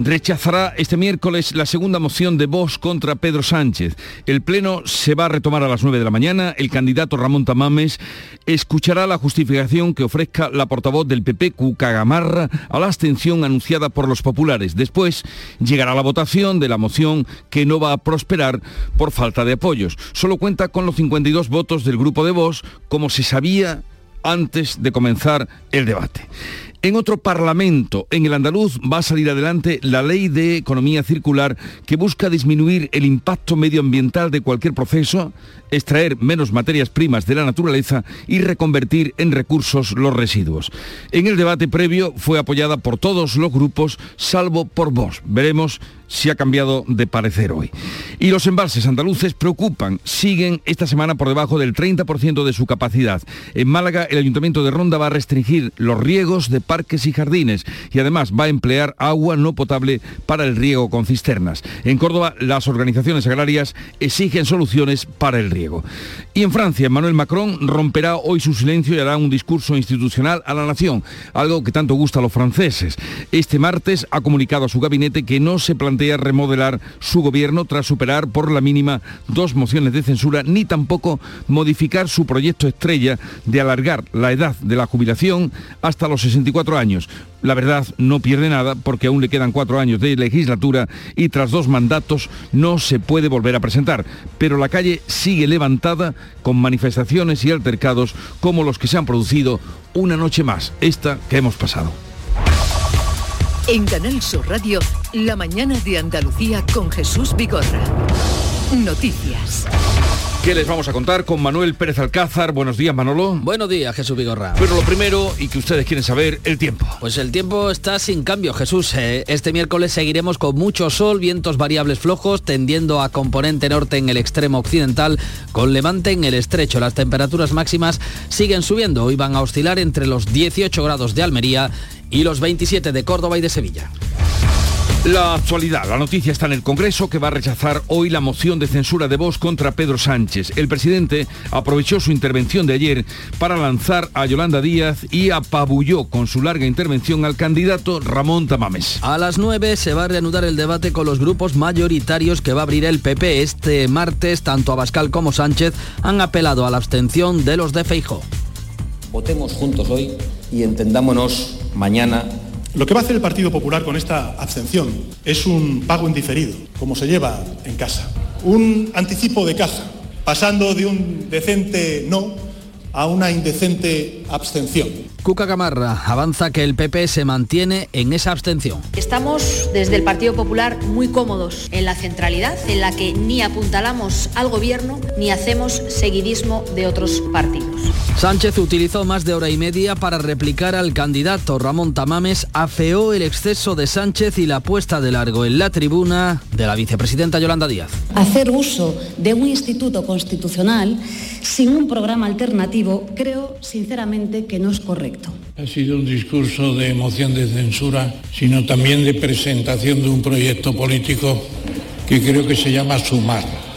rechazará este miércoles la segunda moción de Vox contra Pedro Sánchez. El pleno se va a retomar a las 9 de la mañana. El candidato Ramón Tamames escuchará la justificación que ofrezca la portavoz del PP, Cuca Gamarra, a la abstención anunciada por los populares. Después llegará la votación de la moción que no va a prosperar por falta de apoyos. Solo cuenta con los 52 votos del grupo de Vox, como se sabía antes de comenzar el debate. En otro parlamento, en el andaluz, va a salir adelante la ley de economía circular que busca disminuir el impacto medioambiental de cualquier proceso, extraer menos materias primas de la naturaleza y reconvertir en recursos los residuos. En el debate previo fue apoyada por todos los grupos, salvo por vos. Veremos si ha cambiado de parecer hoy. Y los embalses andaluces preocupan, siguen esta semana por debajo del 30% de su capacidad. En Málaga, el Ayuntamiento de Ronda va a restringir los riegos de parques y jardines y además va a emplear agua no potable para el riego con cisternas. En Córdoba, las organizaciones agrarias exigen soluciones para el riego. Y en Francia, Emmanuel Macron romperá hoy su silencio y hará un discurso institucional a la nación, algo que tanto gusta a los franceses. Este martes ha comunicado a su gabinete que no se plantea remodelar su gobierno tras superar por la mínima dos mociones de censura, ni tampoco modificar su proyecto estrella de alargar la edad de la jubilación hasta los 64 años. La verdad no pierde nada porque aún le quedan cuatro años de legislatura y tras dos mandatos no se puede volver a presentar. Pero la calle sigue levantada con manifestaciones y altercados como los que se han producido una noche más, esta que hemos pasado. En Canal Sur Radio, la mañana de Andalucía con Jesús Vigorra. Noticias. ¿Qué les vamos a contar con Manuel Pérez Alcázar? Buenos días, Manolo. Buenos días, Jesús Vigorra. Pero lo primero, y que ustedes quieren saber, el tiempo. Pues el tiempo está sin cambio, Jesús. Eh, este miércoles seguiremos con mucho sol, vientos variables flojos, tendiendo a componente norte en el extremo occidental, con levante en el estrecho. Las temperaturas máximas siguen subiendo. Hoy van a oscilar entre los 18 grados de Almería y los 27 de Córdoba y de Sevilla. La actualidad, la noticia está en el Congreso que va a rechazar hoy la moción de censura de voz contra Pedro Sánchez. El presidente aprovechó su intervención de ayer para lanzar a Yolanda Díaz y apabulló con su larga intervención al candidato Ramón Tamames. A las 9 se va a reanudar el debate con los grupos mayoritarios que va a abrir el PP. Este martes, tanto Abascal como Sánchez han apelado a la abstención de los de Feijo. Votemos juntos hoy y entendámonos mañana lo que va a hacer el Partido Popular con esta abstención es un pago indiferido, como se lleva en casa. Un anticipo de caja, pasando de un decente no a una indecente abstención. Cuca Gamarra avanza que el PP se mantiene en esa abstención. Estamos desde el Partido Popular muy cómodos en la centralidad, en la que ni apuntalamos al gobierno ni hacemos seguidismo de otros partidos. Sánchez utilizó más de hora y media para replicar al candidato. Ramón Tamames afeó el exceso de Sánchez y la puesta de largo en la tribuna de la vicepresidenta Yolanda Díaz. Hacer uso de un instituto constitucional sin un programa alternativo creo sinceramente que no es correcto. Ha sido un discurso de emoción de censura, sino también de presentación de un proyecto político que creo que se llama Sumar.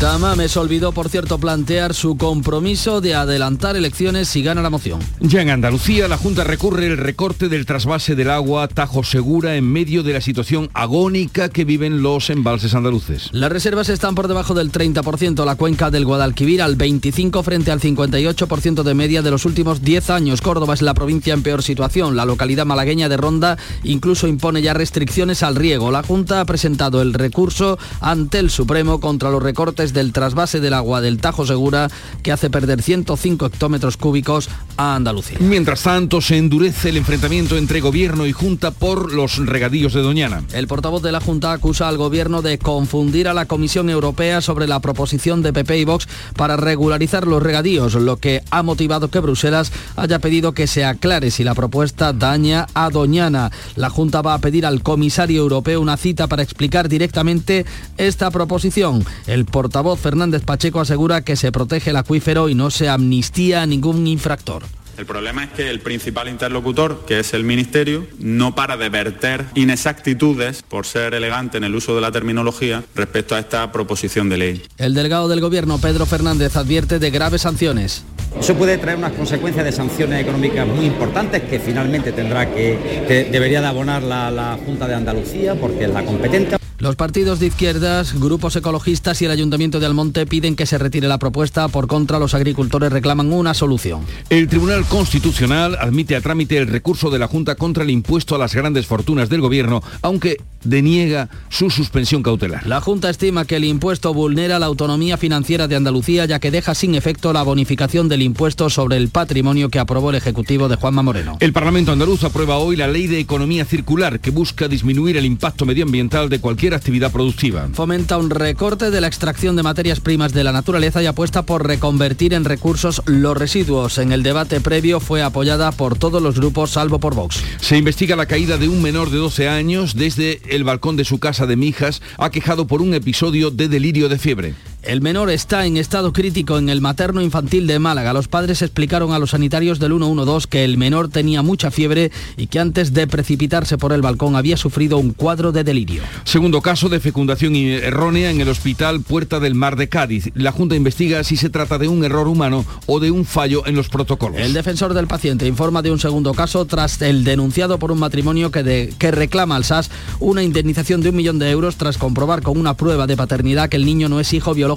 Tamames olvidó, por cierto, plantear su compromiso de adelantar elecciones si gana la moción. Ya en Andalucía, la Junta recurre el recorte del trasvase del agua Tajo Segura en medio de la situación agónica que viven los embalses andaluces. Las reservas están por debajo del 30%, la cuenca del Guadalquivir al 25% frente al 58% de media de los últimos 10 años. Córdoba es la provincia en peor situación. La localidad malagueña de Ronda incluso impone ya restricciones al riego. La Junta ha presentado el recurso ante el Supremo contra los recortes del trasvase del agua del Tajo Segura que hace perder 105 hectómetros cúbicos a Andalucía. Mientras tanto, se endurece el enfrentamiento entre gobierno y Junta por los regadíos de Doñana. El portavoz de la Junta acusa al gobierno de confundir a la Comisión Europea sobre la proposición de PP y Vox para regularizar los regadíos, lo que ha motivado que Bruselas haya pedido que se aclare si la propuesta daña a Doñana. La Junta va a pedir al comisario europeo una cita para explicar directamente esta proposición. El portavoz portavoz Fernández Pacheco asegura que se protege el acuífero y no se amnistía a ningún infractor. El problema es que el principal interlocutor, que es el Ministerio, no para de verter inexactitudes, por ser elegante en el uso de la terminología, respecto a esta proposición de ley. El delegado del Gobierno, Pedro Fernández, advierte de graves sanciones. Eso puede traer unas consecuencias de sanciones económicas muy importantes que finalmente tendrá que, que debería de abonar la, la Junta de Andalucía porque es la competente. Los partidos de izquierdas, grupos ecologistas y el Ayuntamiento de Almonte piden que se retire la propuesta. Por contra, los agricultores reclaman una solución. El Tribunal Constitucional admite a trámite el recurso de la Junta contra el impuesto a las grandes fortunas del Gobierno, aunque deniega su suspensión cautelar. La Junta estima que el impuesto vulnera la autonomía financiera de Andalucía, ya que deja sin efecto la bonificación del impuesto sobre el patrimonio que aprobó el Ejecutivo de Juanma Moreno. El Parlamento andaluz aprueba hoy la Ley de Economía Circular, que busca disminuir el impacto medioambiental de cualquier actividad productiva. Fomenta un recorte de la extracción de materias primas de la naturaleza y apuesta por reconvertir en recursos los residuos. En el debate previo fue apoyada por todos los grupos, salvo por Vox. Se investiga la caída de un menor de 12 años desde el balcón de su casa de Mijas, aquejado por un episodio de delirio de fiebre. El menor está en estado crítico en el materno infantil de Málaga. Los padres explicaron a los sanitarios del 112 que el menor tenía mucha fiebre y que antes de precipitarse por el balcón había sufrido un cuadro de delirio. Segundo caso de fecundación errónea en el hospital Puerta del Mar de Cádiz. La Junta investiga si se trata de un error humano o de un fallo en los protocolos. El defensor del paciente informa de un segundo caso tras el denunciado por un matrimonio que, de, que reclama al SAS una indemnización de un millón de euros tras comprobar con una prueba de paternidad que el niño no es hijo biológico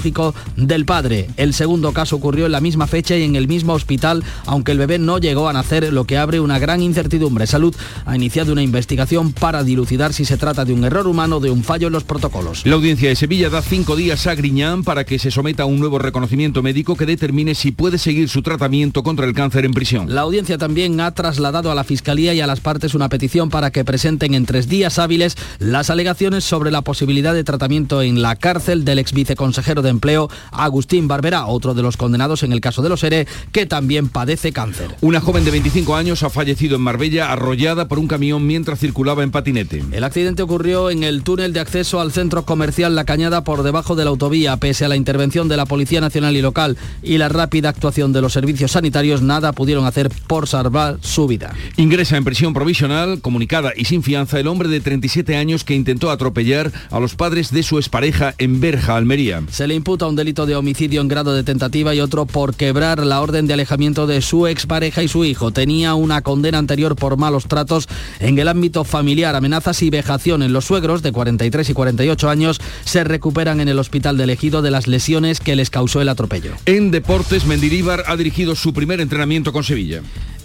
del padre. El segundo caso ocurrió en la misma fecha y en el mismo hospital, aunque el bebé no llegó a nacer, lo que abre una gran incertidumbre. Salud ha iniciado una investigación para dilucidar si se trata de un error humano o de un fallo en los protocolos. La audiencia de Sevilla da cinco días a Griñán para que se someta a un nuevo reconocimiento médico que determine si puede seguir su tratamiento contra el cáncer en prisión. La audiencia también ha trasladado a la Fiscalía y a las partes una petición para que presenten en tres días hábiles las alegaciones sobre la posibilidad de tratamiento en la cárcel del ex viceconsejero de Empleo, Agustín Barbera, otro de los condenados en el caso de los ERE, que también padece cáncer. Una joven de 25 años ha fallecido en Marbella arrollada por un camión mientras circulaba en patinete. El accidente ocurrió en el túnel de acceso al centro comercial La Cañada por debajo de la autovía. Pese a la intervención de la Policía Nacional y Local y la rápida actuación de los servicios sanitarios, nada pudieron hacer por salvar su vida. Ingresa en prisión provisional, comunicada y sin fianza, el hombre de 37 años que intentó atropellar a los padres de su expareja en Berja, Almería. Se le imputa un delito de homicidio en grado de tentativa y otro por quebrar la orden de alejamiento de su expareja y su hijo. Tenía una condena anterior por malos tratos en el ámbito familiar, amenazas y vejación. En los suegros de 43 y 48 años se recuperan en el hospital de elegido de las lesiones que les causó el atropello. En deportes, Mendilíbar ha dirigido su primer entrenamiento con Sevilla.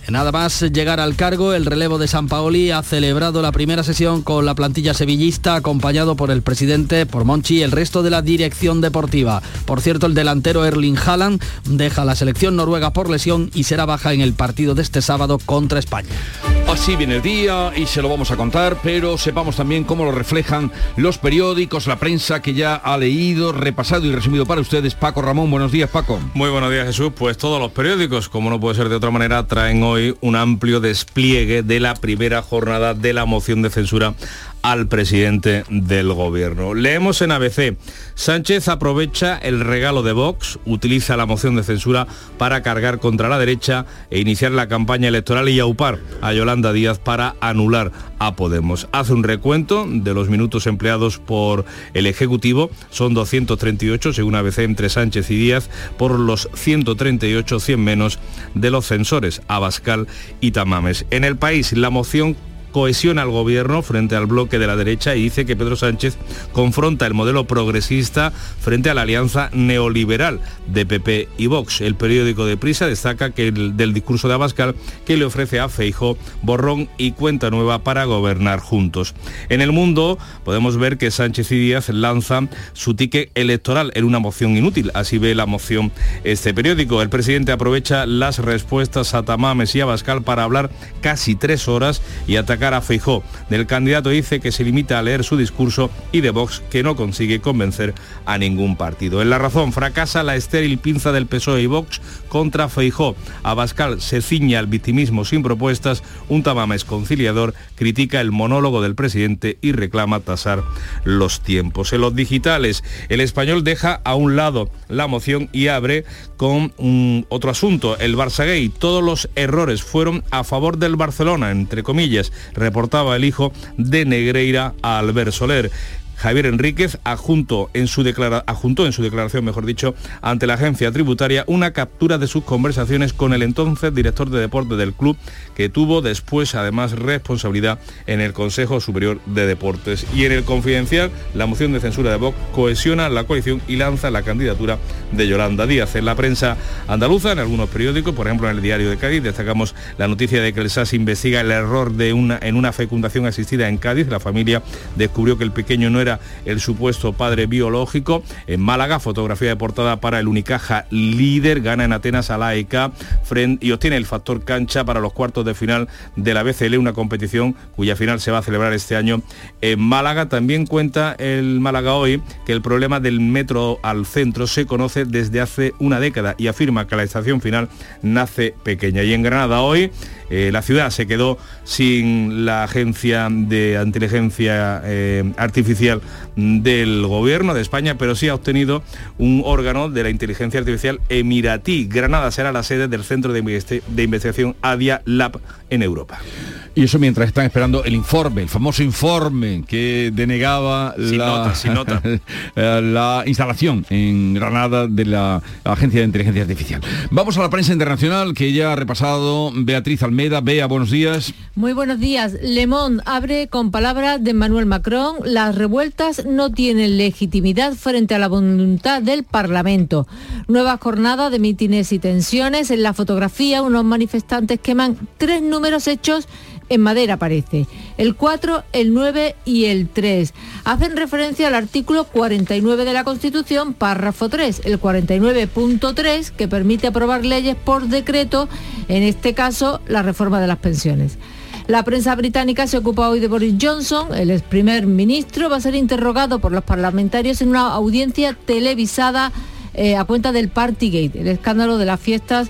Nada más llegar al cargo, el relevo de San Paoli ha celebrado la primera sesión con la plantilla sevillista, acompañado por el presidente, por Monchi y el resto de la dirección deportiva. Por cierto, el delantero Erling Haaland deja la selección noruega por lesión y será baja en el partido de este sábado contra España. Así viene el día y se lo vamos a contar, pero sepamos también cómo lo reflejan los periódicos, la prensa que ya ha leído, repasado y resumido para ustedes. Paco Ramón, buenos días Paco. Muy buenos días Jesús, pues todos los periódicos, como no puede ser de otra manera, traen hoy un amplio despliegue de la primera jornada de la moción de censura al presidente del gobierno. Leemos en ABC, Sánchez aprovecha el regalo de Vox, utiliza la moción de censura para cargar contra la derecha e iniciar la campaña electoral y aupar a Yolanda Díaz para anular a Podemos. Hace un recuento de los minutos empleados por el Ejecutivo, son 238 según ABC entre Sánchez y Díaz, por los 138, 100 menos de los censores, Abascal y Tamames. En el país, la moción cohesiona al gobierno frente al bloque de la derecha y dice que Pedro Sánchez confronta el modelo progresista frente a la alianza neoliberal de PP y Vox. El periódico de Prisa destaca que el, del discurso de Abascal que le ofrece a Feijo borrón y cuenta nueva para gobernar juntos. En el mundo podemos ver que Sánchez y Díaz lanzan su ticket electoral en una moción inútil. Así ve la moción este periódico. El presidente aprovecha las respuestas a Tamames y Abascal para hablar casi tres horas y atacar a Feijó. Del candidato dice que se limita a leer su discurso y de Vox que no consigue convencer a ningún partido. En la razón fracasa la estéril pinza del PSOE y Vox contra Feijó. Abascal se ciña al victimismo sin propuestas, un Tamames conciliador critica el monólogo del presidente y reclama tasar los tiempos. En los digitales, el español deja a un lado la moción y abre con un otro asunto, el Barça Gay. Todos los errores fueron a favor del Barcelona, entre comillas, reportaba el hijo de Negreira a Albert Soler. Javier Enríquez adjuntó en, su en su declaración, mejor dicho, ante la agencia tributaria una captura de sus conversaciones con el entonces director de deporte del club, que tuvo después además responsabilidad en el Consejo Superior de Deportes. Y en el confidencial, la moción de censura de Vox cohesiona la coalición y lanza la candidatura de Yolanda Díaz. En la prensa andaluza, en algunos periódicos, por ejemplo en el diario de Cádiz, destacamos la noticia de que el SAS investiga el error de una, en una fecundación asistida en Cádiz. La familia descubrió que el pequeño no era el supuesto padre biológico. En Málaga, fotografía de portada para el Unicaja líder, gana en Atenas a la AEK y obtiene el factor cancha para los cuartos de final de la BCL, una competición cuya final se va a celebrar este año en Málaga. También cuenta el Málaga hoy que el problema del metro al centro se conoce desde hace una década y afirma que la estación final nace pequeña. Y en Granada hoy eh, la ciudad se quedó sin la agencia de inteligencia eh, artificial del gobierno de España, pero sí ha obtenido un órgano de la inteligencia artificial emiratí. Granada será la sede del Centro de, Investigación ADIA Lab en Europa. Y eso mientras están esperando el informe, el famoso informe que denegaba la, la, instalación en Granada de la Agencia de Inteligencia Artificial. Vamos a la prensa internacional que ya ha repasado Beatriz Almeida. Bea, buenos días. Muy buenos días. Le Monde abre con palabras de Emmanuel Macron. Las revueltas no tienen legitimidad frente a la voluntad del Parlamento. Nueva jornada de mítines y tensiones. En la fotografía, unos manifestantes queman tres números hechos en madera aparece. El 4, el 9 y el 3. Hacen referencia al artículo 49 de la Constitución, párrafo 3, el 49.3, que permite aprobar leyes por decreto, en este caso la reforma de las pensiones. La prensa británica se ocupa hoy de Boris Johnson, el ex primer ministro, va a ser interrogado por los parlamentarios en una audiencia televisada eh, a cuenta del Partygate, el escándalo de las fiestas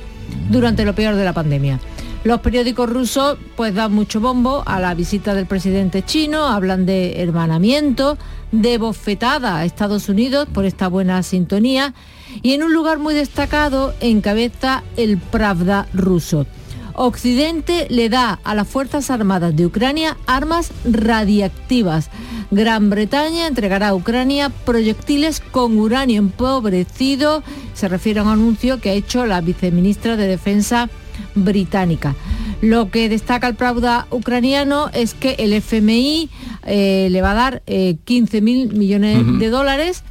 durante lo peor de la pandemia. Los periódicos rusos pues dan mucho bombo a la visita del presidente chino, hablan de hermanamiento, de bofetada a Estados Unidos por esta buena sintonía y en un lugar muy destacado encabeza el Pravda ruso. Occidente le da a las Fuerzas Armadas de Ucrania armas radiactivas. Gran Bretaña entregará a Ucrania proyectiles con uranio empobrecido. Se refiere a un anuncio que ha hecho la viceministra de Defensa británica. Lo que destaca el Pravda ucraniano es que el FMI eh, le va a dar 15 eh, mil millones de dólares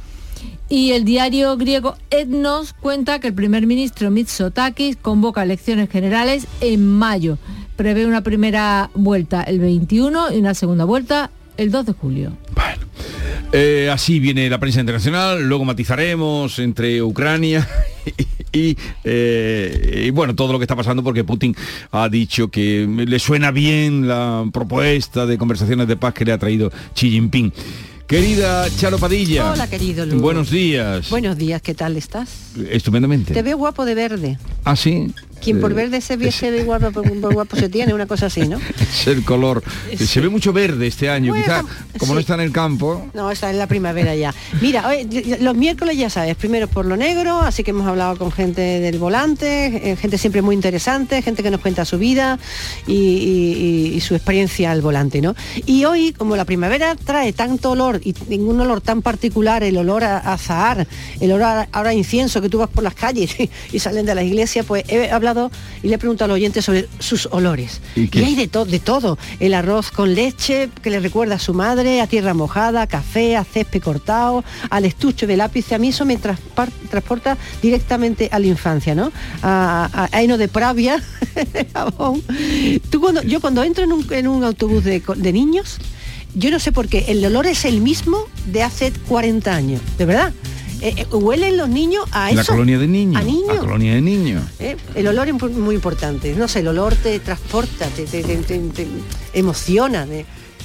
y el diario griego Etnos cuenta que el primer ministro Mitsotakis convoca elecciones generales en mayo. Prevé una primera vuelta el 21 y una segunda vuelta el 2 de julio. Bueno. Eh, así viene la prensa internacional, luego matizaremos entre Ucrania eh, y, bueno, todo lo que está pasando porque Putin ha dicho que le suena bien la propuesta de conversaciones de paz que le ha traído Xi Jinping. Querida Charo Padilla. Hola, querido Buenos días. Buenos días, ¿qué tal estás? Estupendamente. Te veo guapo de verde. Ah, sí. Quien por verde se viese de guapo, por guapo se tiene, una cosa así, ¿no? Es el color. Se ve mucho verde este año, quizá como no está en el campo. No, está en la primavera ya. Mira, los miércoles ya sabes, primero por lo negro, así que hemos hablado con gente del volante, eh, gente siempre muy interesante, gente que nos cuenta su vida y, su experiencia al volante, ¿no? Y hoy, como la primavera trae tanto olor y ningún olor tan particular, el olor a, azahar, el olor ahora incienso que tú vas por las calles y, salen de la iglesia, pues he hablado y le he preguntado al oyente sobre sus olores. Y, hay de, de todo. El arroz con leche que le recuerda a su madre, a tierra mojada, café, a césped cortado, al estuche de lápiz. A mí eso me transporta directamente a la infancia, ¿no? A, a, de pravia, Tú cuando, yo cuando entro en un, autobús de, de niños, yo no sé por qué, el olor es el mismo de hace 40 años, de verdad. Eh, eh, huelen los niños a eso. La colonia de niños. A niños. La colonia de niños. Eh, El olor es muy importante. No sé, el olor te transporta, te, te- te- te- te emociona,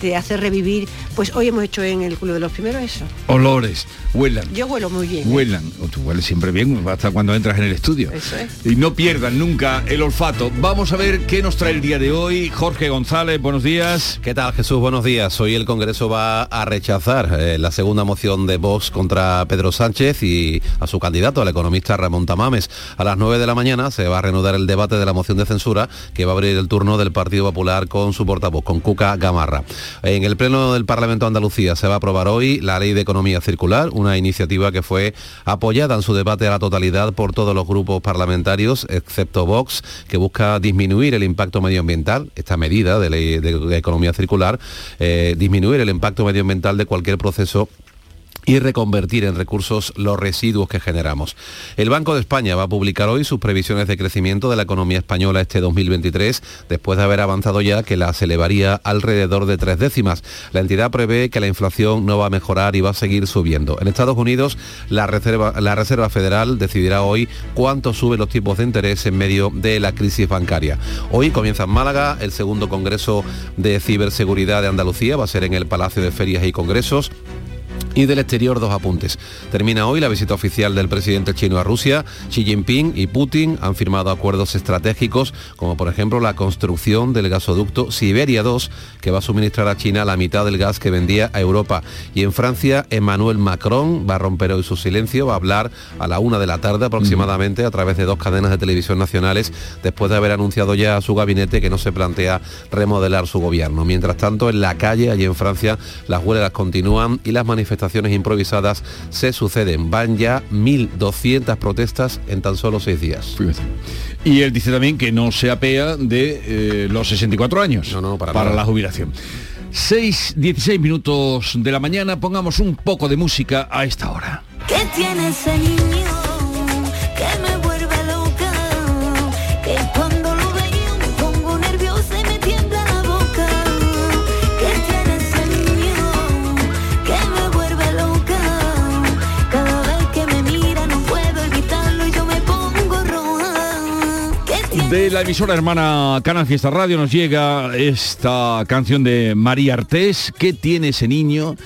te hace revivir. Pues hoy hemos hecho en el Club de los Primeros eso. Olores, huelan. Yo huelo muy bien. ¿eh? Huelan, o tú hueles siempre bien hasta cuando entras en el estudio. Eso es. Y no pierdan nunca el olfato. Vamos a ver qué nos trae el día de hoy. Jorge González, buenos días. ¿Qué tal Jesús? Buenos días. Hoy el Congreso va a rechazar eh, la segunda moción de Vox contra Pedro Sánchez y a su candidato, el economista Ramón Tamames. A las 9 de la mañana se va a reanudar el debate de la moción de censura que va a abrir el turno del Partido Popular con su portavoz, con Cuca Gamarra. En el Pleno del Parlamento de Andalucía se va a aprobar hoy la Ley de Economía Circular, una iniciativa que fue apoyada en su debate a la totalidad por todos los grupos parlamentarios, excepto Vox, que busca disminuir el impacto medioambiental, esta medida de ley de economía circular, eh, disminuir el impacto medioambiental de cualquier proceso y reconvertir en recursos los residuos que generamos. El Banco de España va a publicar hoy sus previsiones de crecimiento de la economía española este 2023, después de haber avanzado ya que las elevaría alrededor de tres décimas. La entidad prevé que la inflación no va a mejorar y va a seguir subiendo. En Estados Unidos, la Reserva, la Reserva Federal decidirá hoy cuánto suben los tipos de interés en medio de la crisis bancaria. Hoy comienza en Málaga el segundo Congreso de Ciberseguridad de Andalucía, va a ser en el Palacio de Ferias y Congresos. Y del exterior dos apuntes. Termina hoy la visita oficial del presidente chino a Rusia. Xi Jinping y Putin han firmado acuerdos estratégicos, como por ejemplo la construcción del gasoducto Siberia 2, que va a suministrar a China la mitad del gas que vendía a Europa. Y en Francia, Emmanuel Macron va a romper hoy su silencio, va a hablar a la una de la tarde aproximadamente a través de dos cadenas de televisión nacionales, después de haber anunciado ya a su gabinete que no se plantea remodelar su gobierno. Mientras tanto, en la calle, allí en Francia, las huelgas continúan y las manifestaciones improvisadas se suceden. Van ya 1.200 protestas en tan solo seis días. Y él dice también que no se apea de eh, los 64 años para para nada. la jubilación. 6, 16 minutos de la mañana, pongamos un poco de música a esta hora. ¿Qué tiene ese niño la emisora hermana Canal Fiesta Radio nos llega esta canción de María Artés. ¿Qué tiene ese niño?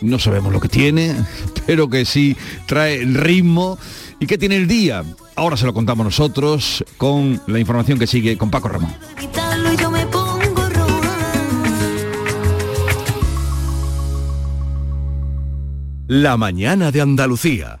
No sabemos lo que tiene, pero que sí trae ritmo. ¿Y qué tiene el día? Ahora se lo contamos nosotros con la información que sigue con Paco Ramón. La mañana de Andalucía.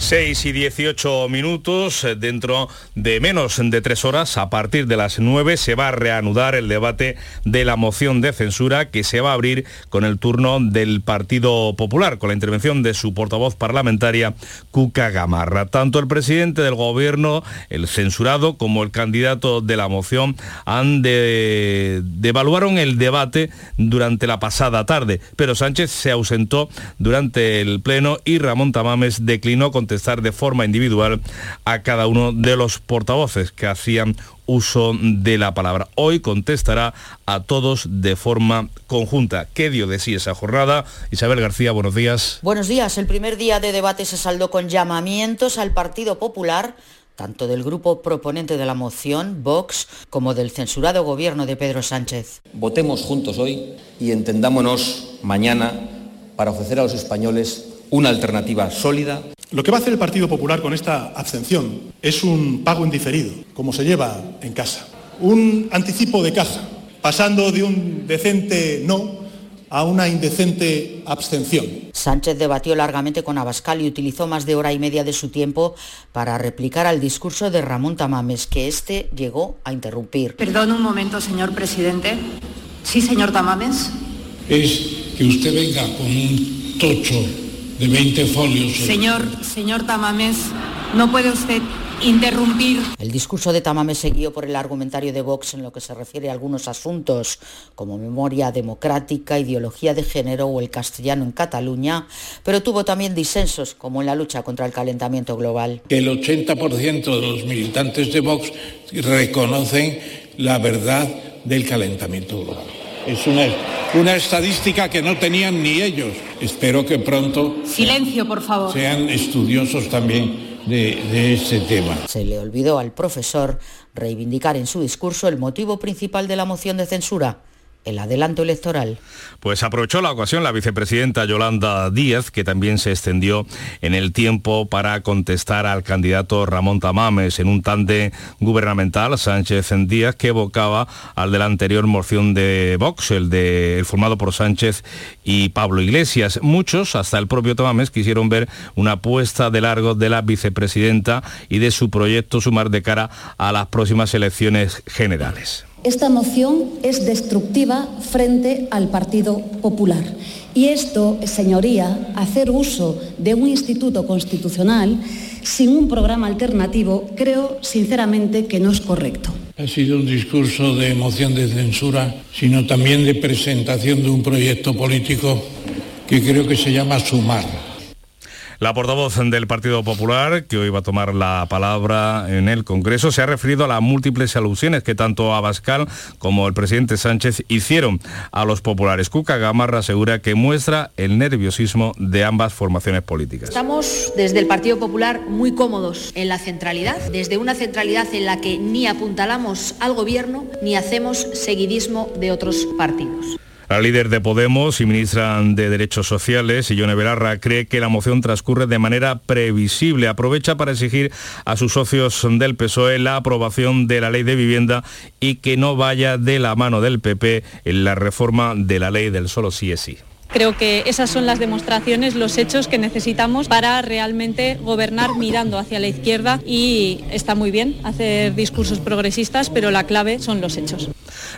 6 y 18 minutos, eh, dentro de menos de tres horas, a partir de las 9, se va a reanudar el debate de la moción de censura que se va a abrir con el turno del Partido Popular, con la intervención de su portavoz parlamentaria, Cuca Gamarra. Tanto el presidente del gobierno, el censurado, como el candidato de la moción han de, devaluaron el debate durante la pasada tarde, pero Sánchez se ausentó durante el pleno y Ramón Tamames declinó contestar de forma individual a cada uno de los portavoces que hacían uso de la palabra. Hoy contestará a todos de forma conjunta. ¿Qué dio de sí esa jornada? Isabel García, buenos días. Buenos días. El primer día de debate se saldó con llamamientos al Partido Popular, tanto del grupo proponente de la moción, Vox, como del censurado gobierno de Pedro Sánchez. Votemos juntos hoy y entendámonos mañana para ofrecer a los españoles una alternativa sólida Lo que va a hacer el Partido Popular con esta abstención es un pago indiferido, como se lleva en casa. Un anticipo de caja, pasando de un decente no a una indecente abstención. Sánchez debatió largamente con Abascal y utilizó más de hora y media de su tiempo para replicar al discurso de Ramón Tamames, que este llegó a interrumpir. Perdón un momento, señor presidente. Sí, señor Tamames. es que usted venga con un tocho de 20 folios. Señor, señor Tamames, no puede usted interrumpir. El discurso de Tamames seguido por el argumentario de Vox en lo que se refiere a algunos asuntos como memoria democrática, ideología de género o el castellano en Cataluña, pero tuvo también disensos como en la lucha contra el calentamiento global. Que el 80% de los militantes de Vox reconocen la verdad del calentamiento global. Es una, una estadística que no tenían ni ellos. Espero que pronto Silencio, por favor. sean estudiosos también de, de este tema. Se le olvidó al profesor reivindicar en su discurso el motivo principal de la moción de censura, el adelanto electoral. Pues aprovechó la ocasión la vicepresidenta Yolanda Díaz, que también se extendió en el tiempo para contestar al candidato Ramón Tamames en un tande gubernamental, Sánchez en Díaz, que evocaba al de la anterior moción de Vox, el, de, formado por Sánchez y Pablo Iglesias. Muchos, hasta el propio Tamames, quisieron ver una puesta de largo de la vicepresidenta y de su proyecto sumar de cara a las próximas elecciones generales. Esta moción es destructiva frente al Partido Popular. Y esto, señoría, hacer uso de un instituto constitucional sin un programa alternativo, creo sinceramente que no es correcto. Ha sido un discurso de moción de censura, sino también de presentación de un proyecto político que creo que se llama Sumar. La portavoz del Partido Popular, que hoy va a tomar la palabra en el Congreso, se ha referido a las múltiples alusiones que tanto Abascal como el presidente Sánchez hicieron a los populares. Cuca Gamarra asegura que muestra el nerviosismo de ambas formaciones políticas. Estamos desde el Partido Popular muy cómodos en la centralidad, desde una centralidad en la que ni apuntalamos al gobierno ni hacemos seguidismo de otros partidos. La líder de Podemos y ministra de Derechos Sociales, Ione Belarra, cree que la moción transcurre de manera previsible. Aprovecha para exigir a sus socios del PSOE la aprobación de la ley de vivienda y que no vaya de la mano del PP en la reforma de la ley del solo sí es sí. Creo que esas son las demostraciones, los hechos que necesitamos para realmente gobernar mirando hacia la izquierda y está muy bien hacer discursos progresistas, pero la clave son los hechos.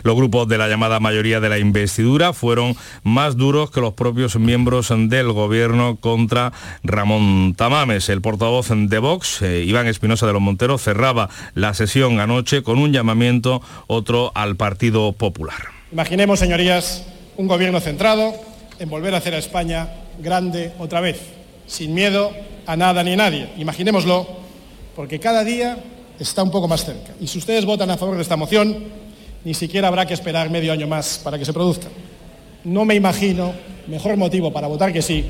Los grupos de la llamada mayoría de la investidura fueron más duros que los propios miembros del gobierno contra Ramón Tamames. El portavoz de Vox, eh, Iván Espinosa de los Monteros, cerraba la sesión anoche con un llamamiento otro al Partido Popular. Imaginemos, señorías, un gobierno centrado en volver a hacer a España grande otra vez, sin miedo a nada ni a nadie. Imaginémoslo, porque cada día está un poco más cerca. Y si ustedes votan a favor de esta moción, ni siquiera habrá que esperar medio año más para que se produzca. No me imagino mejor motivo para votar que sí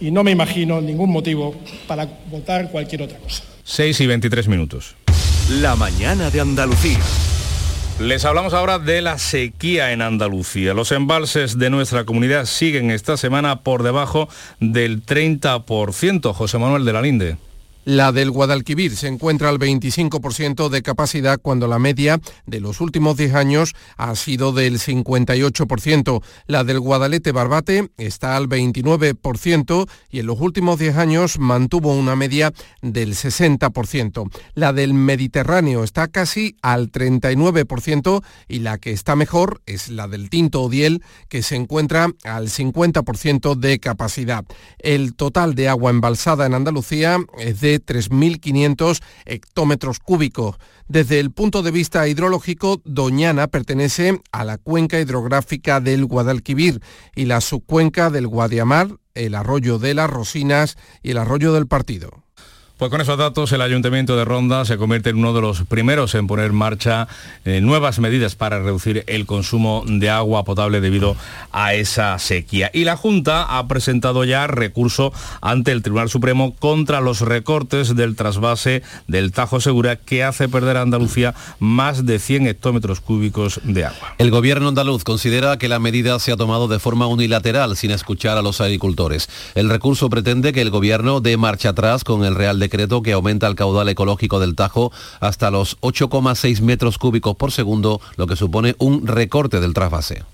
y no me imagino ningún motivo para votar cualquier otra cosa. 6 y 23 minutos. La mañana de Andalucía. Les hablamos ahora de la sequía en Andalucía. Los embalses de nuestra comunidad siguen esta semana por debajo del 30%. José Manuel de la Linde. La del Guadalquivir se encuentra al 25% de capacidad cuando la media de los últimos 10 años ha sido del 58%. La del Guadalete Barbate está al 29% y en los últimos 10 años mantuvo una media del 60%. La del Mediterráneo está casi al 39% y la que está mejor es la del Tinto Odiel que se encuentra al 50% de capacidad. El total de agua embalsada en Andalucía es de 3.500 hectómetros cúbicos. Desde el punto de vista hidrológico, Doñana pertenece a la cuenca hidrográfica del Guadalquivir y la subcuenca del Guadiamar, el arroyo de las Rosinas y el arroyo del Partido. Pues con esos datos, el Ayuntamiento de Ronda se convierte en uno de los primeros en poner en marcha eh, nuevas medidas para reducir el consumo de agua potable debido a esa sequía. Y la Junta ha presentado ya recurso ante el Tribunal Supremo contra los recortes del trasvase del Tajo Segura que hace perder a Andalucía más de 100 hectómetros cúbicos de agua. El gobierno andaluz considera que la medida se ha tomado de forma unilateral sin escuchar a los agricultores. El recurso pretende que el gobierno dé marcha atrás con el Real Decreto que aumenta el caudal ecológico del Tajo hasta los 8,6 metros cúbicos por segundo, lo que supone un recorte del trasvase.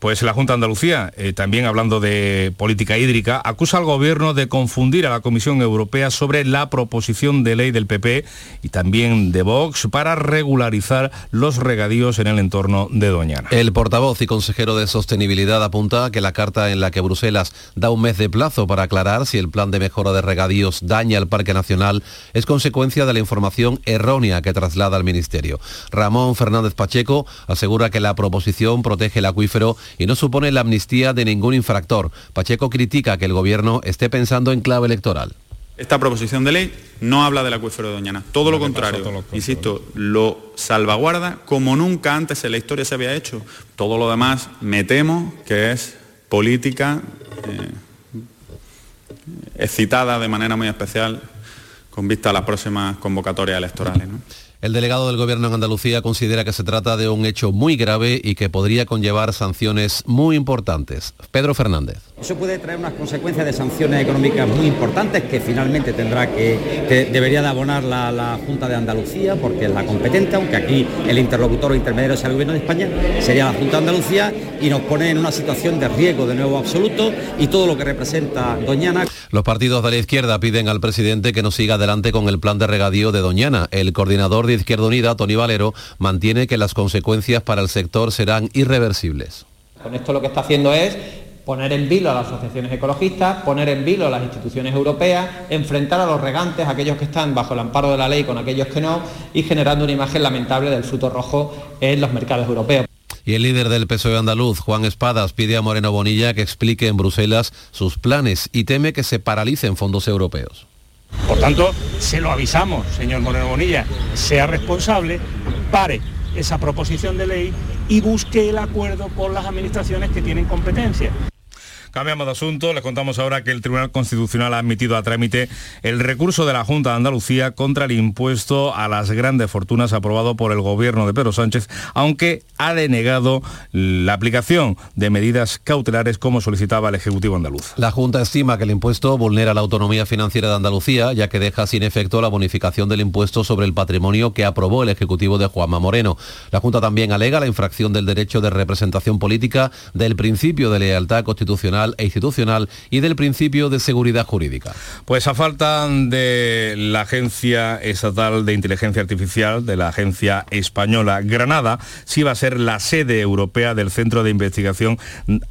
Pues la Junta de Andalucía, eh, también hablando de política hídrica, acusa al gobierno de confundir a la Comisión Europea sobre la proposición de ley del PP y también de Vox para regularizar los regadíos en el entorno de Doñana. El portavoz y consejero de Sostenibilidad apunta que la carta en la que Bruselas da un mes de plazo para aclarar si el plan de mejora de regadíos daña al Parque Nacional es consecuencia de la información errónea que traslada al Ministerio. Ramón Fernández Pacheco asegura que la proposición protege el acuífero y no supone la amnistía de ningún infractor. Pacheco critica que el gobierno esté pensando en clave electoral. Esta proposición de ley no habla del acuífero de Doñana, todo lo contrario. Insisto, lo salvaguarda como nunca antes en la historia se había hecho. Todo lo demás me temo que es política eh, excitada de manera muy especial con vista a las próximas convocatorias electorales. ¿no? El delegado del Gobierno en Andalucía considera que se trata de un hecho muy grave y que podría conllevar sanciones muy importantes. Pedro Fernández. Eso puede traer unas consecuencias de sanciones económicas muy importantes que finalmente tendrá que, que debería de abonar la, la, Junta de Andalucía porque es la competente, aunque aquí el interlocutor o intermediario sea el Gobierno de España, sería la Junta de Andalucía y nos pone en una situación de riesgo de nuevo absoluto y todo lo que representa Doñana. Los partidos de la izquierda piden al presidente que no siga adelante con el plan de regadío de Doñana. El coordinador de Izquierda Unida, Tony Valero, mantiene que las consecuencias para el sector serán irreversibles. Con esto lo que está haciendo es poner en vilo a las asociaciones ecologistas, poner en vilo a las instituciones europeas, enfrentar a los regantes, aquellos que están bajo el amparo de la ley con aquellos que no, y generando una imagen lamentable del fruto rojo en los mercados europeos. Y el líder del PSOE andaluz, Juan Espadas, pide a Moreno Bonilla que explique en Bruselas sus planes y teme que se paralicen fondos europeos. Por tanto, se lo avisamos, señor Moreno Bonilla, sea responsable, pare esa proposición de ley y busque el acuerdo con las administraciones que tienen competencia. Cambiamos de asunto, les contamos ahora que el Tribunal Constitucional ha admitido a trámite el recurso de la Junta de Andalucía contra el impuesto a las grandes fortunas aprobado por el gobierno de Pedro Sánchez, aunque ha denegado la aplicación de medidas cautelares como solicitaba el Ejecutivo andaluz. La Junta estima que el impuesto vulnera la autonomía financiera de Andalucía, ya que deja sin efecto la bonificación del impuesto sobre el patrimonio que aprobó el Ejecutivo de Juanma Moreno. La Junta también alega la infracción del derecho de representación política, del principio de lealtad constitucional e institucional y del principio de seguridad jurídica. Pues a falta de la Agencia Estatal de Inteligencia Artificial, de la Agencia Española Granada, sí va a ser la sede europea del Centro de Investigación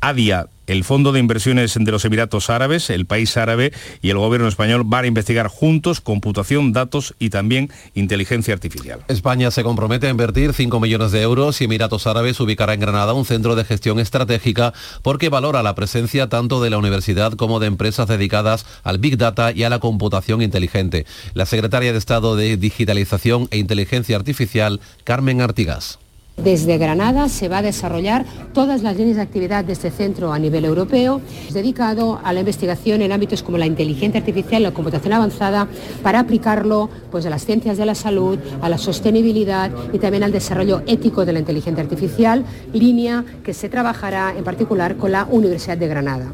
ADIA el Fondo de Inversiones de los Emiratos Árabes, el país árabe y el gobierno español van a investigar juntos computación, datos y también inteligencia artificial. España se compromete a invertir 5 millones de euros y Emiratos Árabes ubicará en Granada un centro de gestión estratégica porque valora la presencia tanto de la universidad como de empresas dedicadas al Big Data y a la computación inteligente. La secretaria de Estado de Digitalización e Inteligencia Artificial, Carmen Artigas. Desde Granada se va a desarrollar todas las líneas de actividad de este centro a nivel europeo, dedicado a la investigación en ámbitos como la inteligencia artificial, la computación avanzada, para aplicarlo pues, a las ciencias de la salud, a la sostenibilidad y también al desarrollo ético de la inteligencia artificial, línea que se trabajará en particular con la Universidad de Granada.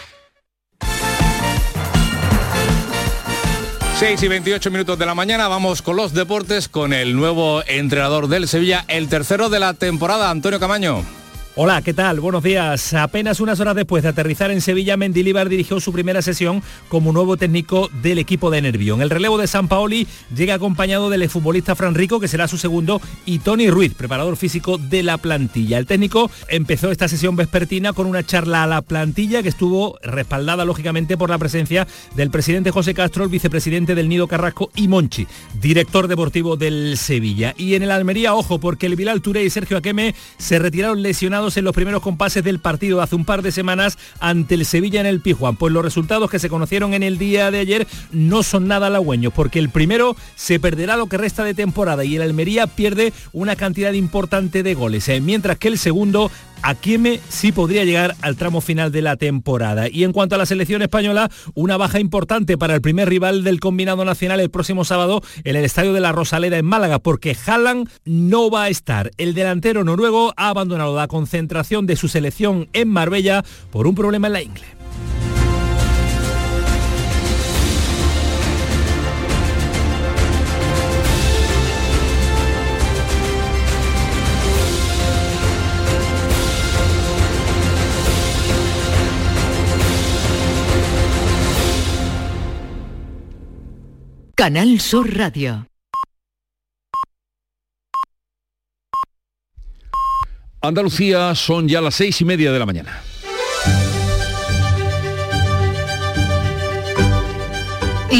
6 y 28 minutos de la mañana vamos con los deportes con el nuevo entrenador del Sevilla, el tercero de la temporada, Antonio Camaño. Hola, ¿qué tal? Buenos días. Apenas unas horas después de aterrizar en Sevilla, Mendilibar dirigió su primera sesión como nuevo técnico del equipo de Nervión. El relevo de San Paoli llega acompañado del futbolista Fran Rico, que será su segundo, y Tony Ruiz, preparador físico de la plantilla. El técnico empezó esta sesión vespertina con una charla a la plantilla que estuvo respaldada lógicamente por la presencia del presidente José Castro, el vicepresidente del Nido Carrasco y Monchi, director deportivo del Sevilla. Y en el Almería, ojo, porque el Bilal Touré y Sergio Aqueme se retiraron lesionados en los primeros compases del partido hace un par de semanas ante el Sevilla en el Pijuan. Pues los resultados que se conocieron en el día de ayer no son nada halagüeños, porque el primero se perderá lo que resta de temporada y el Almería pierde una cantidad importante de goles, eh, mientras que el segundo Aquieme sí podría llegar al tramo final de la temporada. Y en cuanto a la selección española, una baja importante para el primer rival del combinado nacional el próximo sábado en el Estadio de la Rosaleda en Málaga, porque Haaland no va a estar. El delantero noruego ha abandonado la concentración de su selección en Marbella por un problema en la ingle. Canal Sur Radio. Andalucía son ya las seis y media de la mañana.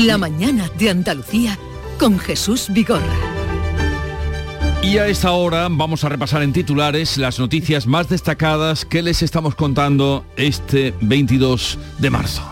La mañana de Andalucía con Jesús Vigorra. Y a esta hora vamos a repasar en titulares las noticias más destacadas que les estamos contando este 22 de marzo.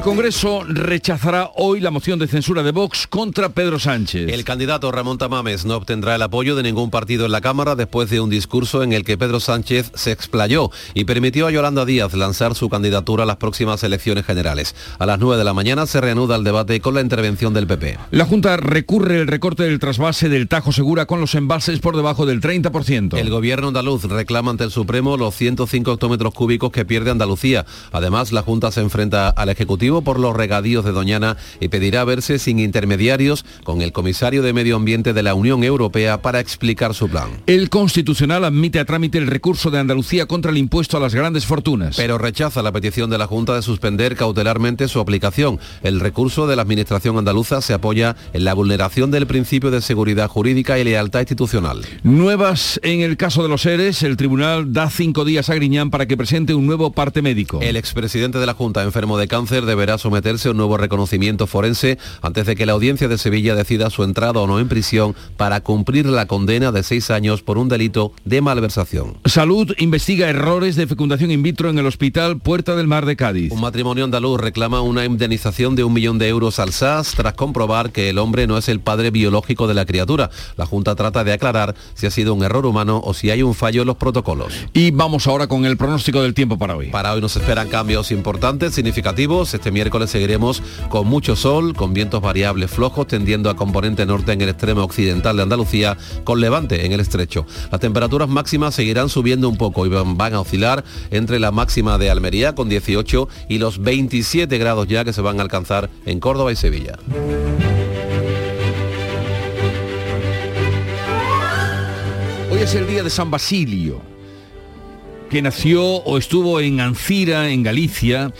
El Congreso rechazará hoy la moción de censura de Vox contra Pedro Sánchez. El candidato Ramón Tamames no obtendrá el apoyo de ningún partido en la Cámara después de un discurso en el que Pedro Sánchez se explayó y permitió a Yolanda Díaz lanzar su candidatura a las próximas elecciones generales. A las 9 de la mañana se reanuda el debate con la intervención del PP. La Junta recurre el recorte del trasvase del Tajo Segura con los embalses por debajo del 30%. El gobierno andaluz reclama ante el Supremo los 105 hectómetros cúbicos que pierde Andalucía. Además, la Junta se enfrenta al Ejecutivo por los regadíos de Doñana y pedirá verse sin intermediarios con el comisario de Medio Ambiente de la Unión Europea para explicar su plan. El Constitucional admite a trámite el recurso de Andalucía contra el impuesto a las grandes fortunas. Pero rechaza la petición de la Junta de suspender cautelarmente su aplicación. El recurso de la Administración andaluza se apoya en la vulneración del principio de seguridad jurídica y lealtad institucional. Nuevas en el caso de los seres, el tribunal da cinco días a Griñán para que presente un nuevo parte médico. El expresidente de la Junta, enfermo de cáncer, deberá someterse a un nuevo reconocimiento forense antes de que la audiencia de Sevilla decida su entrada o no en prisión para cumplir la condena de seis años por un delito de malversación. Salud investiga errores de fecundación in vitro en el hospital Puerta del Mar de Cádiz. Un matrimonio andaluz reclama una indemnización de un millón de euros al SAS tras comprobar que el hombre no es el padre biológico de la criatura. La Junta trata de aclarar si ha sido un error humano o si hay un fallo en los protocolos. Y vamos ahora con el pronóstico del tiempo para hoy. Para hoy nos esperan cambios importantes, significativos. Este miércoles seguiremos con mucho sol, con vientos variables flojos, tendiendo a componente norte en el extremo occidental de Andalucía, con levante en el estrecho. Las temperaturas máximas seguirán subiendo un poco y van, a oscilar entre la máxima de Almería con 18 y los 27 grados ya que se van a alcanzar en Córdoba y Sevilla. Hoy es el día de San Basilio, que nació o estuvo en Ancira, en Galicia,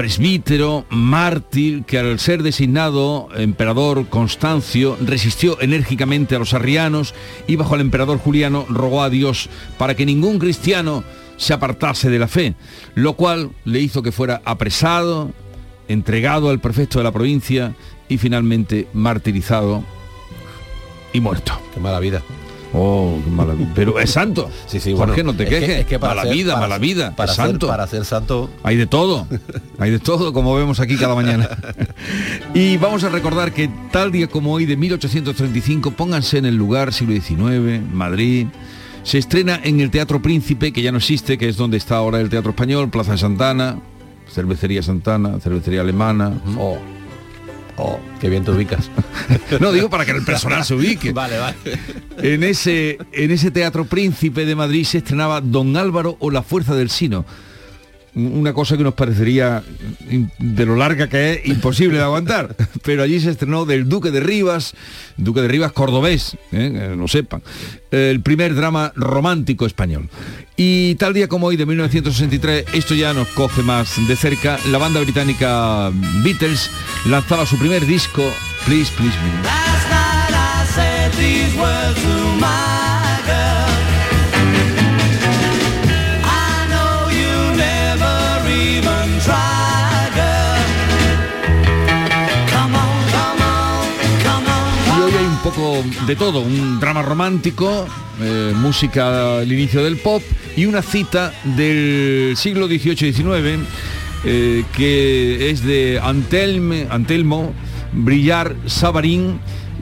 presbítero, mártir, que al ser designado emperador Constancio resistió enérgicamente a los arrianos y bajo el emperador Juliano rogó a Dios para que ningún cristiano se apartase de la fe, lo cual le hizo que fuera apresado, entregado al prefecto de la provincia y finalmente martirizado y muerto. Qué mala vida. Oh, qué mala Pero es santo. Sí, sí, Jorge, bueno, no te es que- quejes. es que para mala ser- vida, para mala ser- vida. para es ser- santo. para ser santo. Hay de todo. Hay de todo, como vemos aquí cada mañana. y vamos a recordar que tal día como hoy de 1835, pónganse en el lugar siglo XIX, Madrid. Se estrena en el Teatro Príncipe, que ya no existe, que es donde está ahora el Teatro Español, Plaza de Santana, Cervecería Santana, Cervecería Alemana. Oh, oh, qué bien te ubicas. No, digo para que el personal se ubique. Vale, vale. En ese, en ese Teatro Príncipe de Madrid se estrenaba Don Álvaro o La Fuerza del Sino. Una cosa que nos parecería de lo larga que es imposible de aguantar. Pero allí se estrenó del Duque de Rivas, Duque de Rivas cordobés, ¿eh? que lo sepan, el primer drama romántico español. Y tal día como hoy de 1963, esto ya nos coge más de cerca, la banda británica Beatles lanzaba su primer disco, Please Please Me. De todo, un drama romántico, eh, música al inicio del pop y una cita del siglo XVIII-XIX eh, que es de Antelme, Antelmo Brillar Savarin,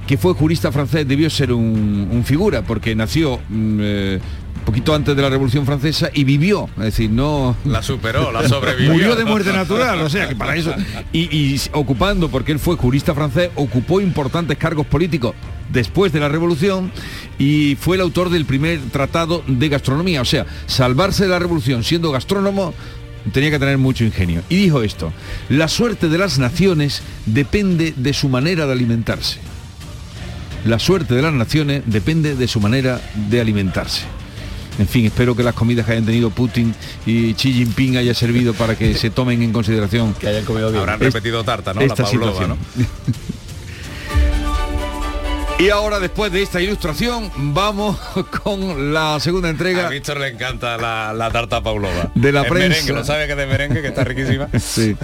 que fue jurista francés, debió ser un, un figura, porque nació mm, eh, poquito antes de la Revolución Francesa y vivió, es decir, no... La superó, la sobrevivió. Murió de muerte natural, o sea que para eso... Y, y ocupando, porque él fue jurista francés, ocupó importantes cargos políticos después de la Revolución y fue el autor del primer tratado de gastronomía. O sea, salvarse de la Revolución siendo gastrónomo tenía que tener mucho ingenio. Y dijo esto, la suerte de las naciones depende de su manera de alimentarse. La suerte de las naciones depende de su manera de alimentarse. En fin, espero que las comidas que hayan tenido Putin y Xi Jinping haya servido para que se tomen en consideración. Que hayan comido bien. Habrán repetido tarta, ¿no? esta la Pavlova, situación. ¿no? Y ahora, después de esta ilustración, vamos con la segunda entrega. A Víctor le encanta la, la tarta Pavlova. De la prensa. merengue, lo sabe que es de merengue, que está riquísima. Sí.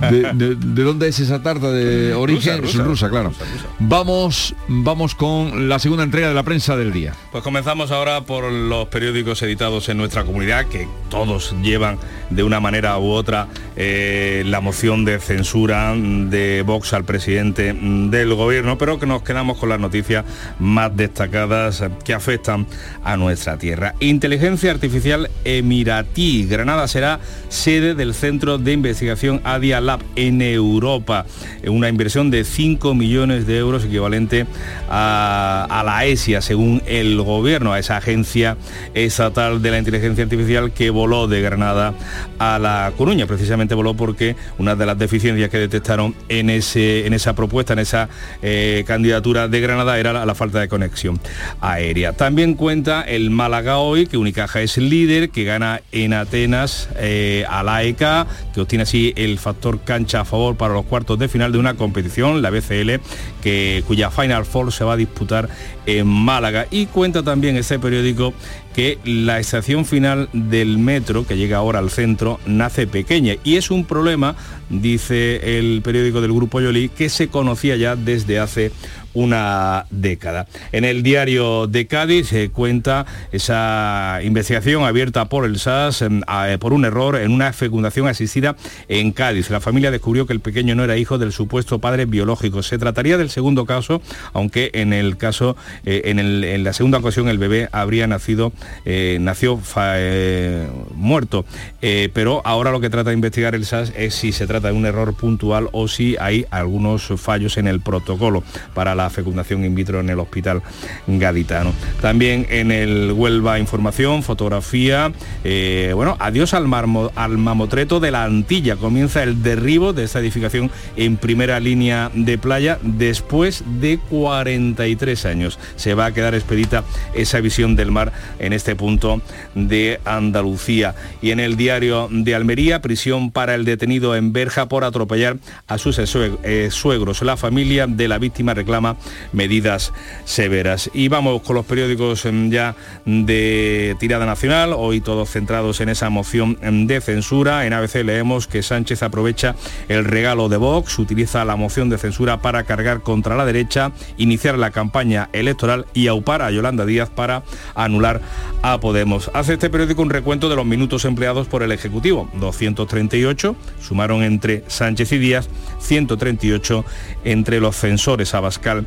¿De, de- de dónde es esa tarta de origen? Rusa, rusa. claro. Vamos, vamos con la segunda entrega de la prensa del día. Pues comenzamos ahora por los periódicos editados en nuestra comunidad, que todos llevan de una manera u otra eh, la moción de censura de Vox al presidente del gobierno, pero que nos con las noticias más destacadas que afectan a nuestra tierra. Inteligencia artificial emiratí. Granada será sede del Centro de Investigación Adia Lab en Europa. Una inversión de 5 millones de euros equivalente a, a la ESIA, según el gobierno, a esa agencia estatal de la inteligencia artificial que voló de Granada a La Coruña. Precisamente voló porque una de las deficiencias que detectaron en, ese, en esa propuesta, en esa eh, candidatura de Granada, era la, falta de conexión aérea. También cuenta el Málaga hoy, que Unicaja es líder, que gana en Atenas eh, a la AECA, que obtiene así el factor cancha a favor para los cuartos de final de una competición, la BCL, que, cuya Final Four se va a disputar en Málaga. Y cuenta también este periódico que la estación final del metro, que llega ahora al centro, nace pequeña. Y es un problema, dice el periódico del Grupo Yoli, que se conocía ya desde hace una década. En el diario de Cádiz se cuenta esa investigación abierta por el SAS em, a- por un error en una fecundación asistida en Cádiz. La familia descubrió que el pequeño no era hijo del supuesto padre biológico. Se trataría del segundo caso, aunque en el caso, eh, en, el- en la segunda ocasión el bebé habría nacido, eh, nació eh, muerto. Eh, pero ahora lo que trata de investigar el SAS es si se trata de un error puntual o si hay algunos fallos en el protocolo para la fecundación in vitro en el hospital gaditano. También en el Huelva Información, fotografía, eh, bueno, adiós al, marmo- al mamotreto de la Antilla. Comienza el derribo de esta edificación en primera línea de playa después de 43 años. Se va a quedar expedita esa visión del mar en este punto de Andalucía. Y en el diario de Almería, prisión para el detenido en Berja por atropellar a sus eh, suegros. La familia de la víctima reclama medidas severas. Y vamos con los periódicos em, ya de tirada nacional, hoy todos centrados en esa moción em, de censura. En ABC leemos que Sánchez aprovecha el regalo de Vox, utiliza la moción de censura para cargar contra la derecha, iniciar la campaña electoral y aupar a Yolanda Díaz para anular a Podemos. Hace este periódico un recuento de los minutos empleados por el Ejecutivo. 238 sumaron entre Sánchez y Díaz, 138 entre los censores Abascal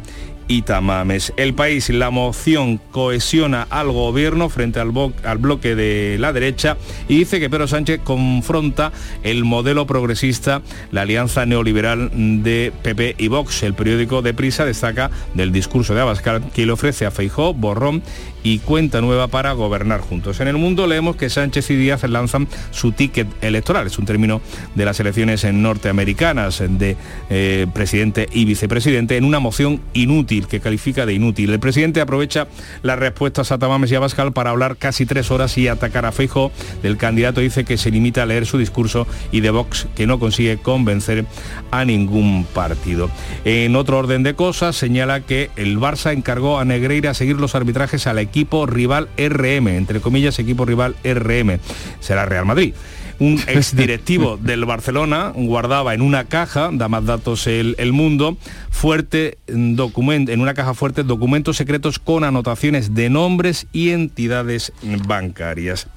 y Tamames. El país, la moción cohesiona al gobierno frente al, al bloque de la derecha y dice que Pedro Sánchez confronta el modelo progresista, la alianza neoliberal de PP y Vox. El periódico de Prisa destaca del discurso de Abascal que le ofrece a Feijó borrón y cuenta nueva para gobernar juntos. En el mundo leemos que Sánchez y Díaz lanzan su ticket electoral, es un término de las elecciones en norteamericanas de eh, presidente y vicepresidente en una moción inútil que califica de inútil. El presidente aprovecha las respuestas a Tamames y a Bascal para hablar casi tres horas y atacar a Feijo. Del candidato dice que se limita a leer su discurso y de Vox que no consigue convencer a ningún partido. En otro orden de cosas señala que el Barça encargó a Negreira seguir los arbitrajes al equipo equipo rival RM, entre comillas, equipo rival RM. Será Real Madrid un exdirectivo del Barcelona guardaba en una caja, da más datos el, el mundo, fuerte documento, en una caja fuerte documentos secretos con anotaciones de nombres y entidades bancarias.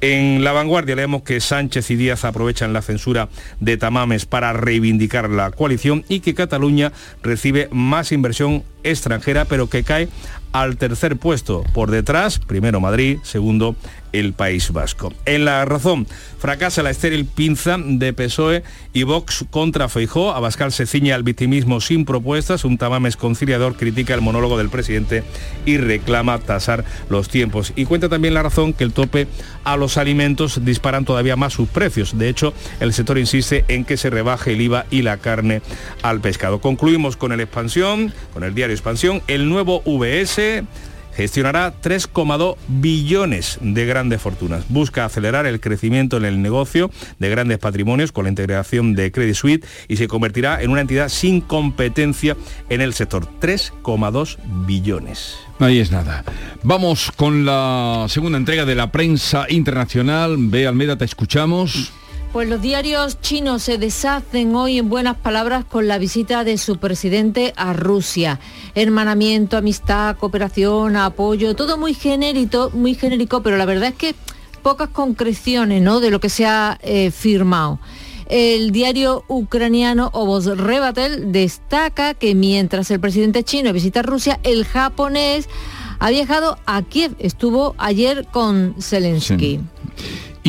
En la vanguardia leemos que Sánchez y Díaz aprovechan la censura de Tamames para reivindicar la coalición y que Cataluña recibe más inversión extranjera, pero que cae al tercer puesto. Por detrás, primero Madrid, segundo el País Vasco. En la razón, fracasa la estéril pinza de PSOE y Vox contra Feijó. Abascal se ciña al victimismo sin propuestas. Un tamames conciliador critica el monólogo del presidente y reclama tasar los tiempos. Y cuenta también la razón que el tope a los alimentos disparan todavía más sus precios. De hecho, el sector insiste en que se rebaje el IVA y la carne al pescado. Concluimos con el expansión, con el diario Expansión. El nuevo VS gestionará 3,2 billones de grandes fortunas. Busca acelerar el crecimiento en el negocio de grandes patrimonios con la integración de Credit Suisse y se convertirá en una entidad sin competencia en el sector. 3,2 billones. Ahí es nada. Vamos con la segunda entrega de la prensa internacional. Ve Almeida, te escuchamos. Pues los diarios chinos se deshacen hoy en buenas palabras con la visita de su presidente a Rusia. Hermanamiento, amistad, cooperación, apoyo, todo muy genérico, muy genérico, pero la verdad es que pocas concreciones ¿no? de lo que se ha eh, firmado. El diario ucraniano Ovoz Rebatel destaca que mientras el presidente chino visita Rusia, el japonés ha viajado a Kiev. Estuvo ayer con Zelensky.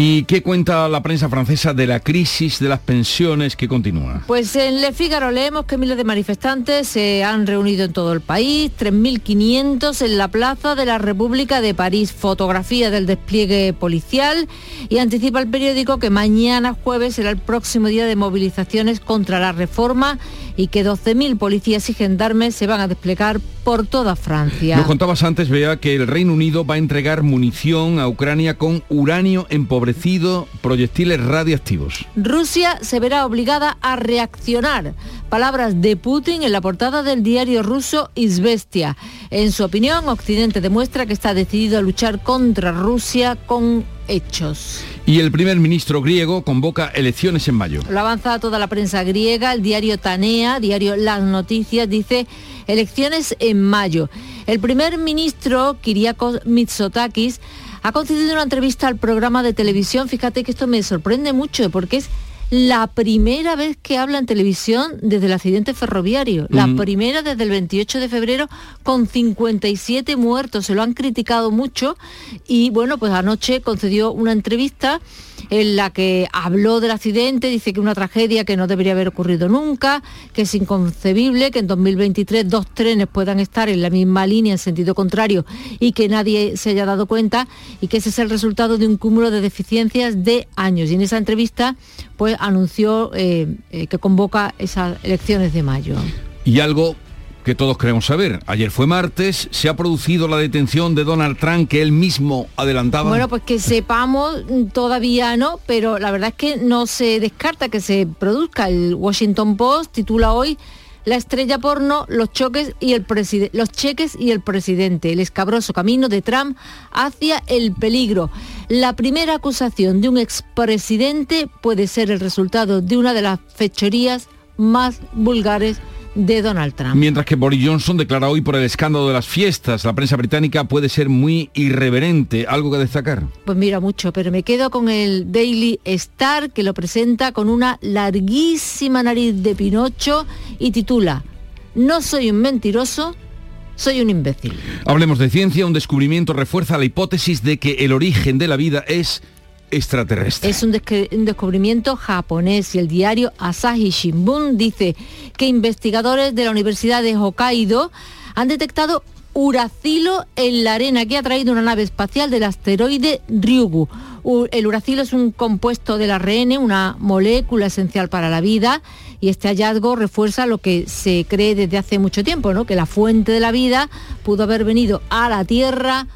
¿Y qué cuenta la prensa francesa de la crisis de las pensiones que continúa? Pues en Le Figaro leemos que miles de manifestantes se han reunido en todo el país, 3.500 en la Plaza de la República de París, fotografía del despliegue policial y anticipa el periódico que mañana jueves será el próximo día de movilizaciones contra la reforma y que 12.000 policías y gendarmes se van a desplegar por toda Francia. Nos contabas antes, vea que el Reino Unido va a entregar munición a Ucrania con uranio empobrecido, proyectiles radiactivos. Rusia se verá obligada a reaccionar. Palabras de Putin en la portada del diario ruso Izvestia. En su opinión, Occidente demuestra que está decidido a luchar contra Rusia con hechos. Y el primer ministro griego convoca elecciones en mayo. Lo avanza toda la prensa griega, el diario Tanea, diario Las Noticias, dice elecciones en mayo. El primer ministro, Kyriakos Mitsotakis, ha concedido una entrevista al programa de televisión. Fíjate que esto me sorprende mucho porque es la primera vez que habla en televisión desde el accidente ferroviario, la Ujú. primera desde el 28 de febrero con 57 muertos. Se lo han criticado mucho y bueno, pues anoche concedió una entrevista en la que habló del accidente, dice que una tragedia que no debería haber ocurrido nunca, que es inconcebible que en 2023 dos trenes puedan estar en la misma línea en sentido contrario y que nadie se haya dado cuenta y que ese es el resultado de un cúmulo de deficiencias de años. Y en esa entrevista pues anunció eh, eh, que convoca esas elecciones de mayo. Y algo que todos queremos saber. Ayer fue martes, se ha producido la detención de Donald Trump que él mismo adelantaba. Bueno, pues que sepamos, mm, todavía no, pero la verdad es que no se descarta que se produzca. El Washington Post titula hoy la estrella porno, los choques y el los cheques y el presidente, el escabroso camino de Trump hacia el peligro. La primera acusación de un expresidente puede ser el resultado de una de las fechorías más vulgares de Donald Trump. Mientras que Boris Johnson declara hoy por el escándalo de las fiestas, la prensa británica puede ser muy irreverente. ¿Algo que destacar? Pues mira mucho, pero me quedo con el Daily Star que lo presenta con una larguísima nariz de Pinocho y titula No soy un mentiroso, soy un imbécil. Hablemos de ciencia. Un descubrimiento refuerza la hipótesis de que el origen de la vida es extraterrestre. Es un, descubrimiento japonés y el diario Asahi Shimbun dice que investigadores de la Universidad de Hokkaido han detectado uracilo en la arena que ha traído una nave espacial del asteroide Ryugu. El uracilo es un compuesto del ARN, una molécula esencial para la vida, y este hallazgo refuerza lo que se cree desde hace mucho tiempo, ¿no? que la fuente de la vida pudo haber venido a la Tierra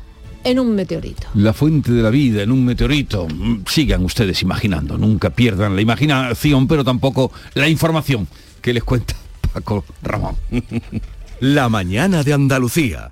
en un meteorito. La fuente de la vida en un meteorito. Mm, Sigan ustedes imaginando, nunca pierdan la imaginación, pero tampoco la información que les cuenta Paco Ramón. La mañana de Andalucía.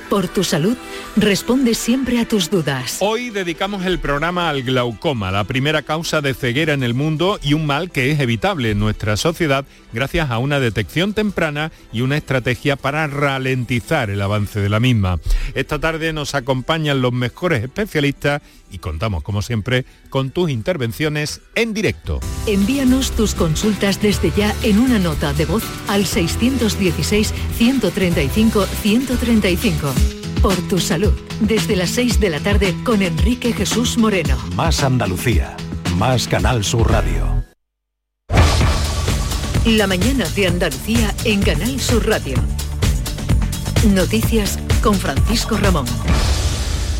por tu salud, responde siempre a tus dudas. Hoy dedicamos el programa al glaucoma, la primera causa de ceguera en el mundo y un mal que es evitable en nuestra sociedad gracias a una detección temprana y una estrategia para ralentizar el avance de la misma. Esta tarde nos acompañan los mejores especialistas y contamos, como siempre, con tus intervenciones en directo. Envíanos tus consultas desde ya en una nota de voz al 616-135-135. Por tu salud, desde las 6 de la tarde con Enrique Jesús Moreno. Más Andalucía, más Canal Sur Radio. La mañana de Andalucía en Canal Sur Radio. Noticias con Francisco Ramón.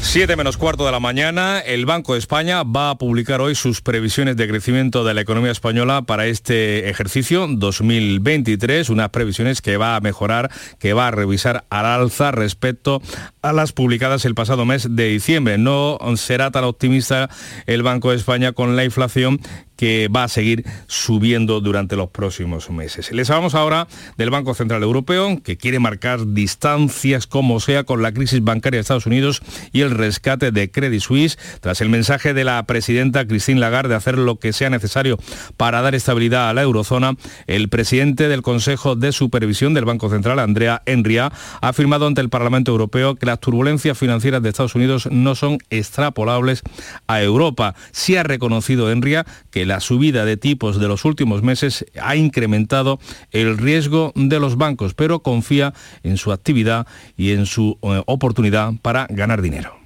7 menos cuarto de la mañana, el Banco de España va a publicar hoy sus previsiones de crecimiento de la economía española para este ejercicio 2023, unas previsiones que va a mejorar, que va a revisar al alza respecto a las publicadas el pasado mes de diciembre. No será tan optimista el Banco de España con la inflación que va a seguir subiendo durante los próximos meses. Les hablamos ahora del Banco Central Europeo, que quiere marcar distancias como sea con la crisis bancaria de Estados Unidos y el rescate de Credit Suisse, tras el mensaje de la presidenta Christine Lagarde de hacer lo que sea necesario para dar estabilidad a la eurozona, el presidente del Consejo de Supervisión del Banco Central, Andrea Enria, ha afirmado ante el Parlamento Europeo que las turbulencias financieras de Estados Unidos no son extrapolables a Europa. Sí ha reconocido Enria que la subida de tipos de los últimos meses ha incrementado el riesgo de los bancos, pero confía en su actividad y en su eh, oportunidad para ganar dinero.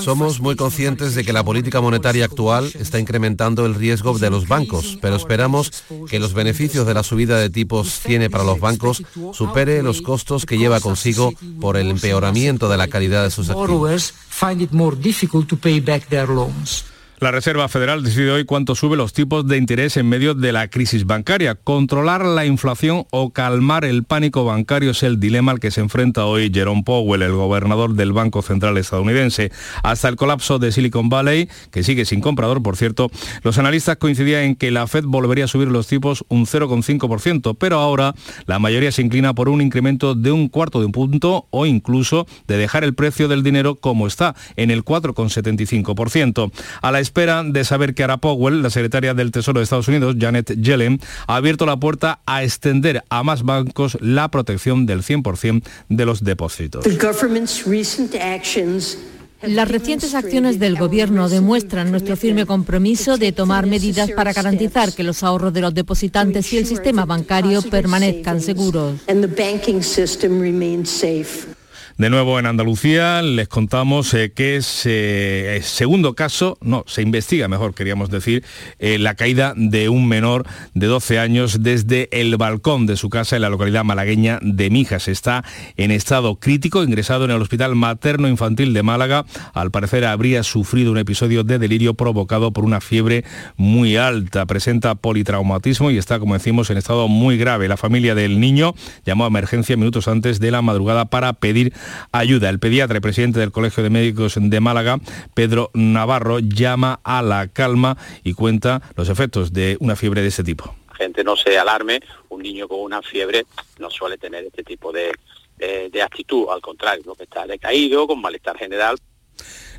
Somos muy conscientes de que la política monetaria actual está incrementando el riesgo de los bancos, pero esperamos que los beneficios de la subida de tipos tiene para los bancos supere los costos que lleva consigo por el empeoramiento de la calidad de sus activos. La Reserva Federal decide hoy cuánto sube los tipos de interés en medio de la crisis bancaria. Controlar la inflación o calmar el pánico bancario es el dilema al que se enfrenta hoy Jerome Powell, el gobernador del Banco Central estadounidense. Hasta el colapso de Silicon Valley, que sigue sin comprador, por cierto, los analistas coincidían en que la Fed volvería a subir los tipos un 0,5%, pero ahora la mayoría se inclina por un incremento de un cuarto de un punto o incluso de dejar el precio del dinero como está, en el 4,75%. A la espera de saber qué hará Powell, la secretaria del Tesoro de Estados Unidos, Janet Yellen, ha abierto la puerta a extender a más bancos la protección del 100% de los depósitos. Las recientes acciones del Gobierno demuestran nuestro firme compromiso de tomar medidas para garantizar que los ahorros de los depositantes y el sistema bancario permanezcan seguros. De nuevo en Andalucía les contamos eh, que es eh, segundo caso, no, se investiga mejor, queríamos decir, eh, la caída de un menor de 12 años desde el balcón de su casa en la localidad malagueña de Mijas. Está en estado crítico, ingresado en el Hospital Materno Infantil de Málaga. Al parecer habría sufrido un episodio de delirio provocado por una fiebre muy alta. Presenta politraumatismo y está, como decimos, en estado muy grave. La familia del niño llamó a emergencia minutos antes de la madrugada para pedir ayuda. El pediatra y presidente del Colegio de Médicos de Málaga, Pedro Navarro, llama a la calma y cuenta los efectos de una fiebre de este tipo. Gente no se alarme, un niño con una fiebre no suele tener este tipo de, de, actitud, al contrario, ¿no? que está decaído, con malestar general,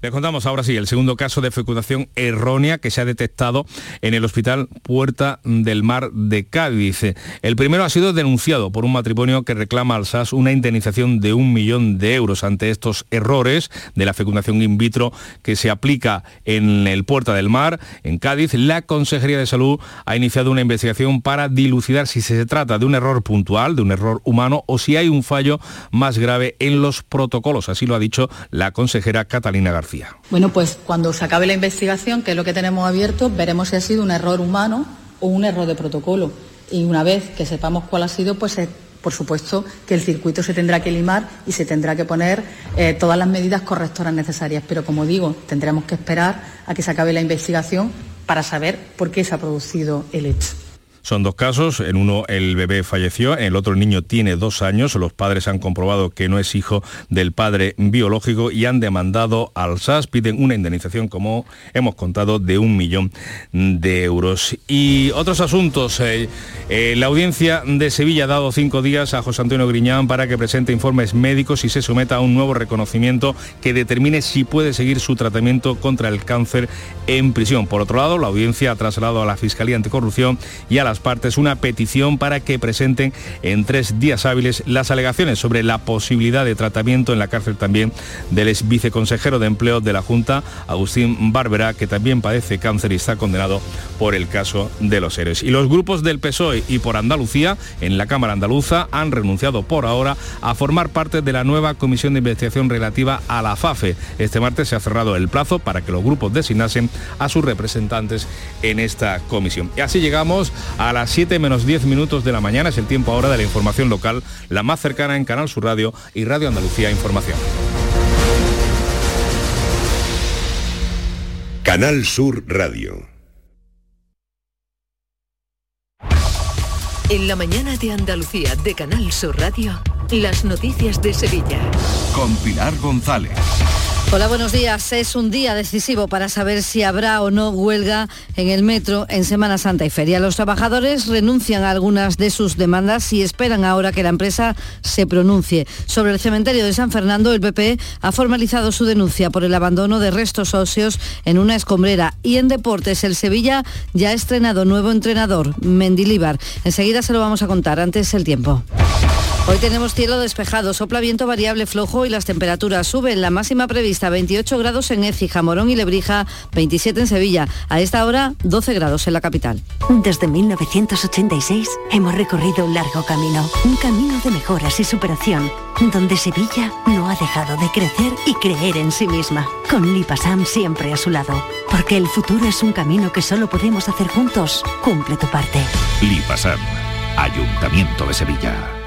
les contamos ahora sí el segundo caso de fecundación errónea que se ha detectado en el Hospital Puerta del Mar de Cádiz. El primero ha sido denunciado por un matrimonio que reclama al SAS una indemnización de un millón de euros ante estos errores de la fecundación in vitro que se aplica en el Puerta del Mar, en Cádiz. La Consejería de Salud ha iniciado una investigación para dilucidar si se trata de un error puntual, de un error humano o si hay un fallo más grave en los protocolos. Así lo ha dicho la consejera Catalina García. Bueno, pues cuando se acabe la investigación, que es lo que tenemos abierto, veremos si ha sido un error humano o un error de protocolo. Y una vez que sepamos cuál ha sido, pues por supuesto que el circuito se tendrá que limar y se tendrá que poner eh, todas las medidas correctoras necesarias. Pero como digo, tendremos que esperar a que se acabe la investigación para saber por qué se ha producido el hecho. Son dos casos, en uno el bebé falleció, en el otro el niño tiene dos años, los padres han comprobado que no es hijo del padre biológico y han demandado al SAS, piden una indemnización, como hemos contado, de un millón de euros. Y otros asuntos, eh, eh, la audiencia de Sevilla ha dado cinco días a José Antonio Griñán para que presente informes médicos y se someta a un nuevo reconocimiento que determine si puede seguir su tratamiento contra el cáncer en prisión. Por otro lado, la audiencia ha trasladado a la Fiscalía Anticorrupción y a partes una petición para que presenten en tres días hábiles las alegaciones sobre la posibilidad de tratamiento en la cárcel también del ex viceconsejero de empleo de la Junta, Agustín Bárbara, que también padece cáncer y está condenado por el caso de los héroes. Y los grupos del PSOE y por Andalucía, en la Cámara Andaluza, han renunciado por ahora a formar parte de la nueva comisión de investigación relativa a la FAFE. Este martes se ha cerrado el plazo para que los grupos designasen a sus representantes en esta comisión. Y así llegamos a a las 7 menos 10 minutos de la mañana. Es el tiempo ahora de la información local, la más cercana en Canal Sur Radio y Radio Andalucía Información. Canal Sur Radio. En la mañana de Andalucía de Canal Sur Radio, las noticias de Sevilla. Con Pilar González. Hola, buenos días. Es un día decisivo para saber si habrá o no huelga en el metro en Semana Santa y Feria. Los trabajadores renuncian a algunas de sus demandas y esperan ahora que la empresa se pronuncie. Sobre el cementerio de San Fernando, el PP ha formalizado su denuncia por el abandono de restos óseos en una escombrera. Y en deportes, el Sevilla ya ha estrenado nuevo entrenador, Mendilíbar. Enseguida se lo vamos a contar. Antes el tiempo. Hoy tenemos cielo despejado, sopla viento variable flojo y las temperaturas suben. La máxima prevista 28 grados en Écija, Morón y Lebrija, 27 en Sevilla. A esta hora 12 grados en la capital. Desde 1986 hemos recorrido un largo camino, un camino de mejoras y superación, donde Sevilla no ha dejado de crecer y creer en sí misma. Con Lipasam siempre a su lado, porque el futuro es un camino que solo podemos hacer juntos. Cumple tu parte. Lipasam, Ayuntamiento de Sevilla.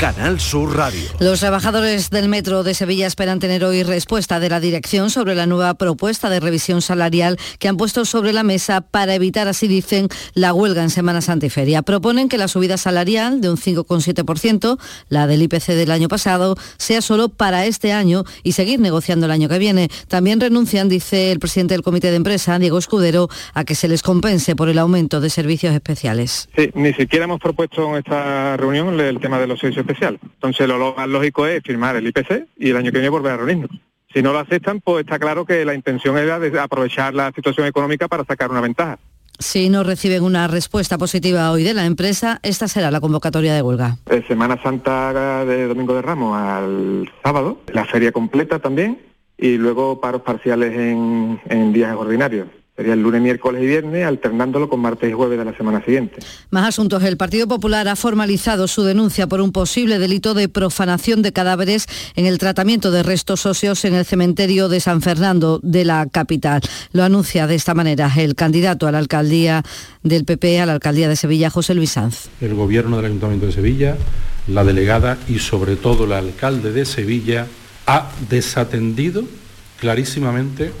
Canal Sur Radio. Los trabajadores del Metro de Sevilla esperan tener hoy respuesta de la dirección sobre la nueva propuesta de revisión salarial que han puesto sobre la mesa para evitar, así dicen, la huelga en Semana Santa y Feria. Proponen que la subida salarial de un 5,7%, la del IPC del año pasado, sea solo para este año y seguir negociando el año que viene. También renuncian, dice el presidente del Comité de Empresa, Diego Escudero, a que se les compense por el aumento de servicios especiales. Sí, ni siquiera hemos propuesto en esta reunión el tema de los servicios especial. Entonces lo más lógico es firmar el IPC y el año que viene volver a reunirnos. Si no lo aceptan, pues está claro que la intención era de aprovechar la situación económica para sacar una ventaja. Si no reciben una respuesta positiva hoy de la empresa, esta será la convocatoria de huelga. Eh, Semana Santa de Domingo de Ramos al sábado, la feria completa también y luego paros parciales en, en días ordinarios. Sería el lunes, miércoles y viernes, alternándolo con martes y jueves de la semana siguiente. Más asuntos. El Partido Popular ha formalizado su denuncia por un posible delito de profanación de cadáveres en el tratamiento de restos óseos en el cementerio de San Fernando de la capital. Lo anuncia de esta manera el candidato a la alcaldía del PP, a la alcaldía de Sevilla, José Luis Sanz. El gobierno del Ayuntamiento de Sevilla, la delegada y sobre todo el alcalde de Sevilla ha desatendido clarísimamente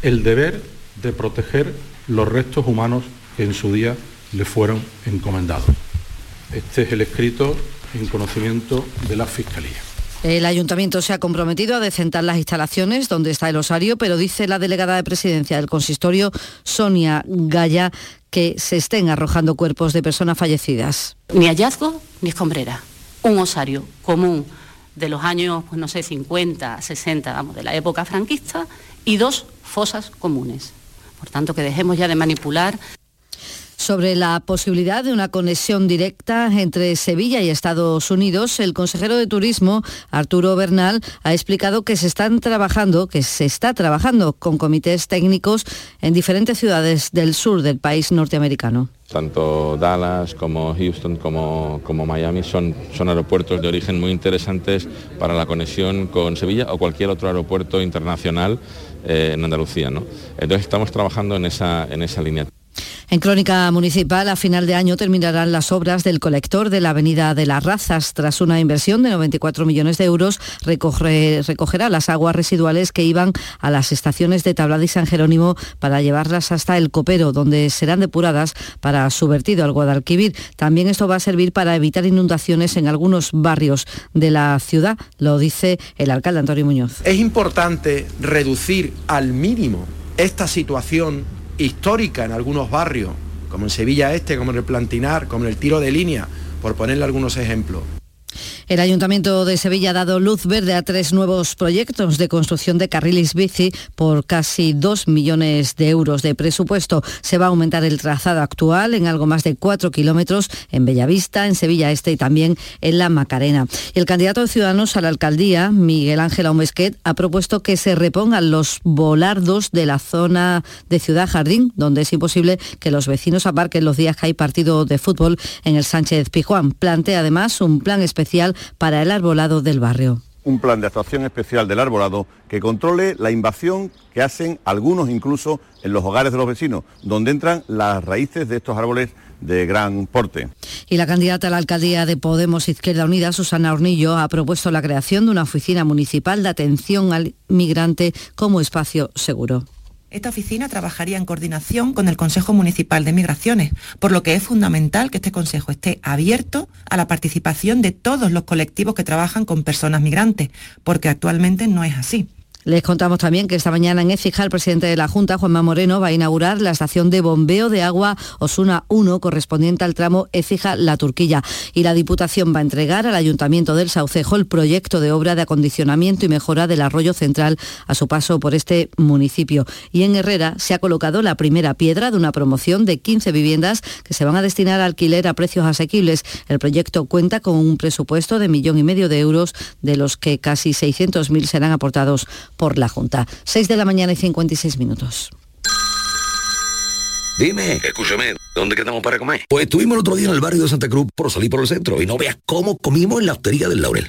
el deber de proteger los restos humanos que en su día le fueron encomendados. Este es el escrito en conocimiento de la Fiscalía. El ayuntamiento se ha comprometido a decentar las instalaciones donde está el osario, pero dice la delegada de presidencia del consistorio, Sonia Gaya, que se estén arrojando cuerpos de personas fallecidas. Ni hallazgo ni escombrera. Un osario común de los años, pues no sé, 50, 60, vamos, de la época franquista, y dos fosas comunes. Por tanto, que dejemos ya de manipular Sobre la posibilidad de una conexión directa entre Sevilla y Estados Unidos, el consejero de Turismo, Arturo Bernal, ha explicado que se están trabajando, que se está trabajando con comités técnicos en diferentes ciudades del sur del país norteamericano. Tanto Dallas como Houston como, como Miami son, son aeropuertos de origen muy interesantes para la conexión con Sevilla o cualquier otro aeropuerto internacional eh, en Andalucía. ¿no? Entonces estamos trabajando en esa, en esa línea. En Crónica Municipal, a final de año terminarán las obras del colector de la Avenida de las Razas. Tras una inversión de 94 millones de euros, recoge- recogerá las aguas residuales que iban a las estaciones de Tablada y San Jerónimo para llevarlas hasta el Copero, donde serán depuradas para su vertido al Guadalquivir. También esto va a servir para evitar inundaciones en algunos barrios de la ciudad, lo dice el alcalde Antonio Muñoz. Es importante reducir al mínimo esta situación histórica en algunos barrios, como en Sevilla Este, como en el Plantinar, como en el Tiro de Línea, por ponerle algunos ejemplos. El Ayuntamiento de Sevilla ha dado luz verde a tres nuevos proyectos de construcción de carriles bici por casi 2 millones de euros de presupuesto. Se va a aumentar el trazado actual en algo más de 4 kilómetros en Bellavista, en Sevilla Este y también en La Macarena. El candidato de Ciudadanos a la alcaldía, Miguel Ángel Aumesquet, ha propuesto que se repongan los volardos de la zona de Ciudad Jardín, donde es imposible que los vecinos aparquen los días que hay partido de fútbol en el Sánchez Pijuán. Plantea además un plan especial para el arbolado del barrio. un plan de actuación especial del arbolado que controle la invasión que hacen algunos incluso en los hogares de los vecinos, donde entran las raíces de estos árboles de gran porte. Y la candidata a la alcaldía de Podemos Izquierda Unida, Susana Hornillo, ha propuesto la creación de una oficina municipal de atención al migrante como espacio seguro. Esta oficina trabajaría en coordinación con el Consejo Municipal de Migraciones, por lo que es fundamental que este Consejo esté abierto a la participación de todos los colectivos que trabajan con personas migrantes, porque actualmente no es así. Les contamos también que esta mañana en Écija el presidente de la Junta, Juanma Moreno, va a inaugurar la estación de bombeo de agua Osuna 1 correspondiente al tramo Écija-La Turquilla. Y la Diputación va a entregar al Ayuntamiento del Saucejo el proyecto de obra de acondicionamiento y mejora del arroyo central a su paso por este municipio. Y en Herrera se ha colocado la primera piedra de una promoción de 15 viviendas que se van a destinar a alquiler a precios asequibles. El proyecto cuenta con un presupuesto de millón y medio de euros, de los que casi 600.000 serán aportados por la Junta. 6 de la mañana y 56 minutos. Dime, escúchame, ¿dónde quedamos para comer? Pues estuvimos el otro día en el barrio de Santa Cruz por salir por el centro y no veas cómo comimos en la hostería del Laurel.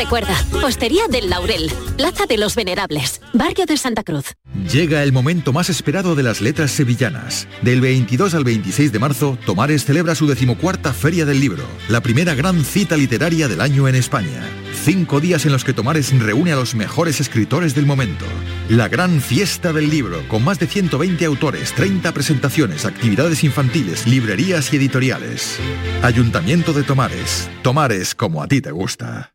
Recuerda, Hostería del Laurel, Plaza de los Venerables, Barrio de Santa Cruz. Llega el momento más esperado de las letras sevillanas. Del 22 al 26 de marzo, Tomares celebra su decimocuarta Feria del Libro, la primera gran cita literaria del año en España. Cinco días en los que Tomares reúne a los mejores escritores del momento. La gran fiesta del libro, con más de 120 autores, 30 presentaciones, actividades infantiles, librerías y editoriales. Ayuntamiento de Tomares. Tomares como a ti te gusta.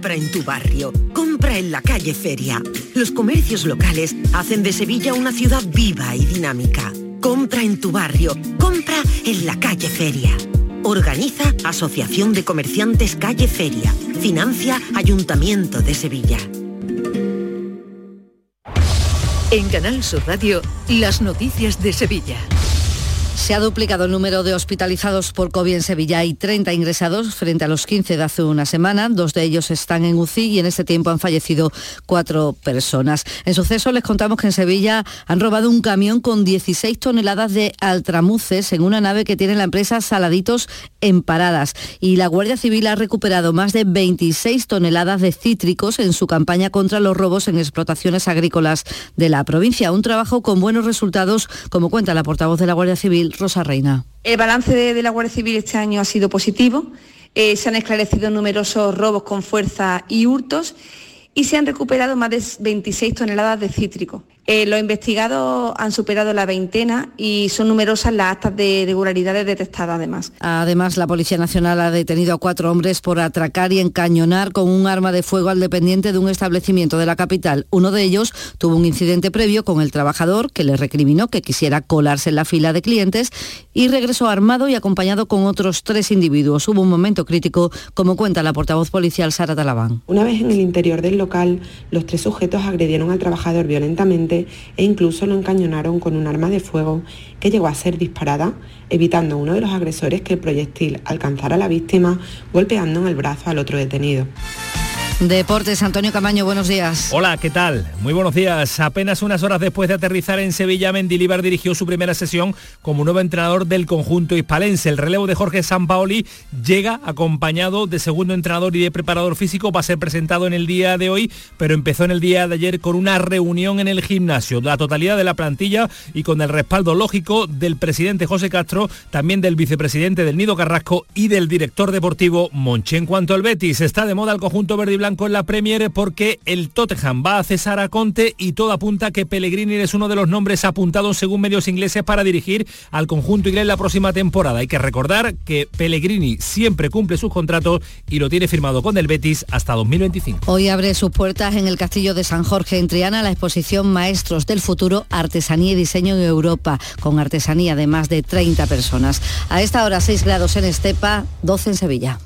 Compra en tu barrio, compra en la calle Feria. Los comercios locales hacen de Sevilla una ciudad viva y dinámica. Compra en tu barrio, compra en la calle Feria. Organiza Asociación de Comerciantes Calle Feria. Financia Ayuntamiento de Sevilla. En Canal Sur Radio, las noticias de Sevilla. Se ha duplicado el número de hospitalizados por COVID en Sevilla. Hay 30 ingresados frente a los 15 de hace una semana. Dos de ellos están en UCI y en este tiempo han fallecido cuatro personas. En suceso les contamos que en Sevilla han robado un camión con 16 toneladas de altramuces en una nave que tiene la empresa Saladitos en Paradas. Y la Guardia Civil ha recuperado más de 26 toneladas de cítricos en su campaña contra los robos en explotaciones agrícolas de la provincia. Un trabajo con buenos resultados, como cuenta la portavoz de la Guardia Civil, Rosa Reina. El balance de, de la Guardia Civil este año ha sido positivo. Eh, se han esclarecido numerosos robos con fuerza y hurtos y se han recuperado más de 26 toneladas de cítrico. Eh, los investigados han superado la veintena y son numerosas las actas de irregularidades detectadas además. Además, la Policía Nacional ha detenido a cuatro hombres por atracar y encañonar con un arma de fuego al dependiente de un establecimiento de la capital. Uno de ellos tuvo un incidente previo con el trabajador que le recriminó que quisiera colarse en la fila de clientes y regresó armado y acompañado con otros tres individuos. Hubo un momento crítico, como cuenta la portavoz policial Sara Talabán. Una vez en el interior del local, los tres sujetos agredieron al trabajador violentamente e incluso lo encañonaron con un arma de fuego que llegó a ser disparada, evitando uno de los agresores que el proyectil alcanzara a la víctima, golpeando en el brazo al otro detenido. Deportes, Antonio Camaño, buenos días. Hola, ¿qué tal? Muy buenos días. Apenas unas horas después de aterrizar en Sevilla, Mendilibar dirigió su primera sesión como nuevo entrenador del conjunto hispalense. El relevo de Jorge Sampaoli llega acompañado de segundo entrenador y de preparador físico. Va a ser presentado en el día de hoy, pero empezó en el día de ayer con una reunión en el gimnasio. La totalidad de la plantilla y con el respaldo lógico del presidente José Castro, también del vicepresidente del Nido Carrasco y del director deportivo Monche. En cuanto al Betis, está de moda el conjunto verde y blanco con la Premier porque el Tottenham va a cesar a Conte y todo apunta que Pellegrini es uno de los nombres apuntados según medios ingleses para dirigir al conjunto inglés la próxima temporada. Hay que recordar que Pellegrini siempre cumple sus contratos y lo tiene firmado con el Betis hasta 2025. Hoy abre sus puertas en el Castillo de San Jorge en Triana la exposición Maestros del Futuro, Artesanía y Diseño en Europa, con artesanía de más de 30 personas. A esta hora 6 grados en Estepa, 12 en Sevilla.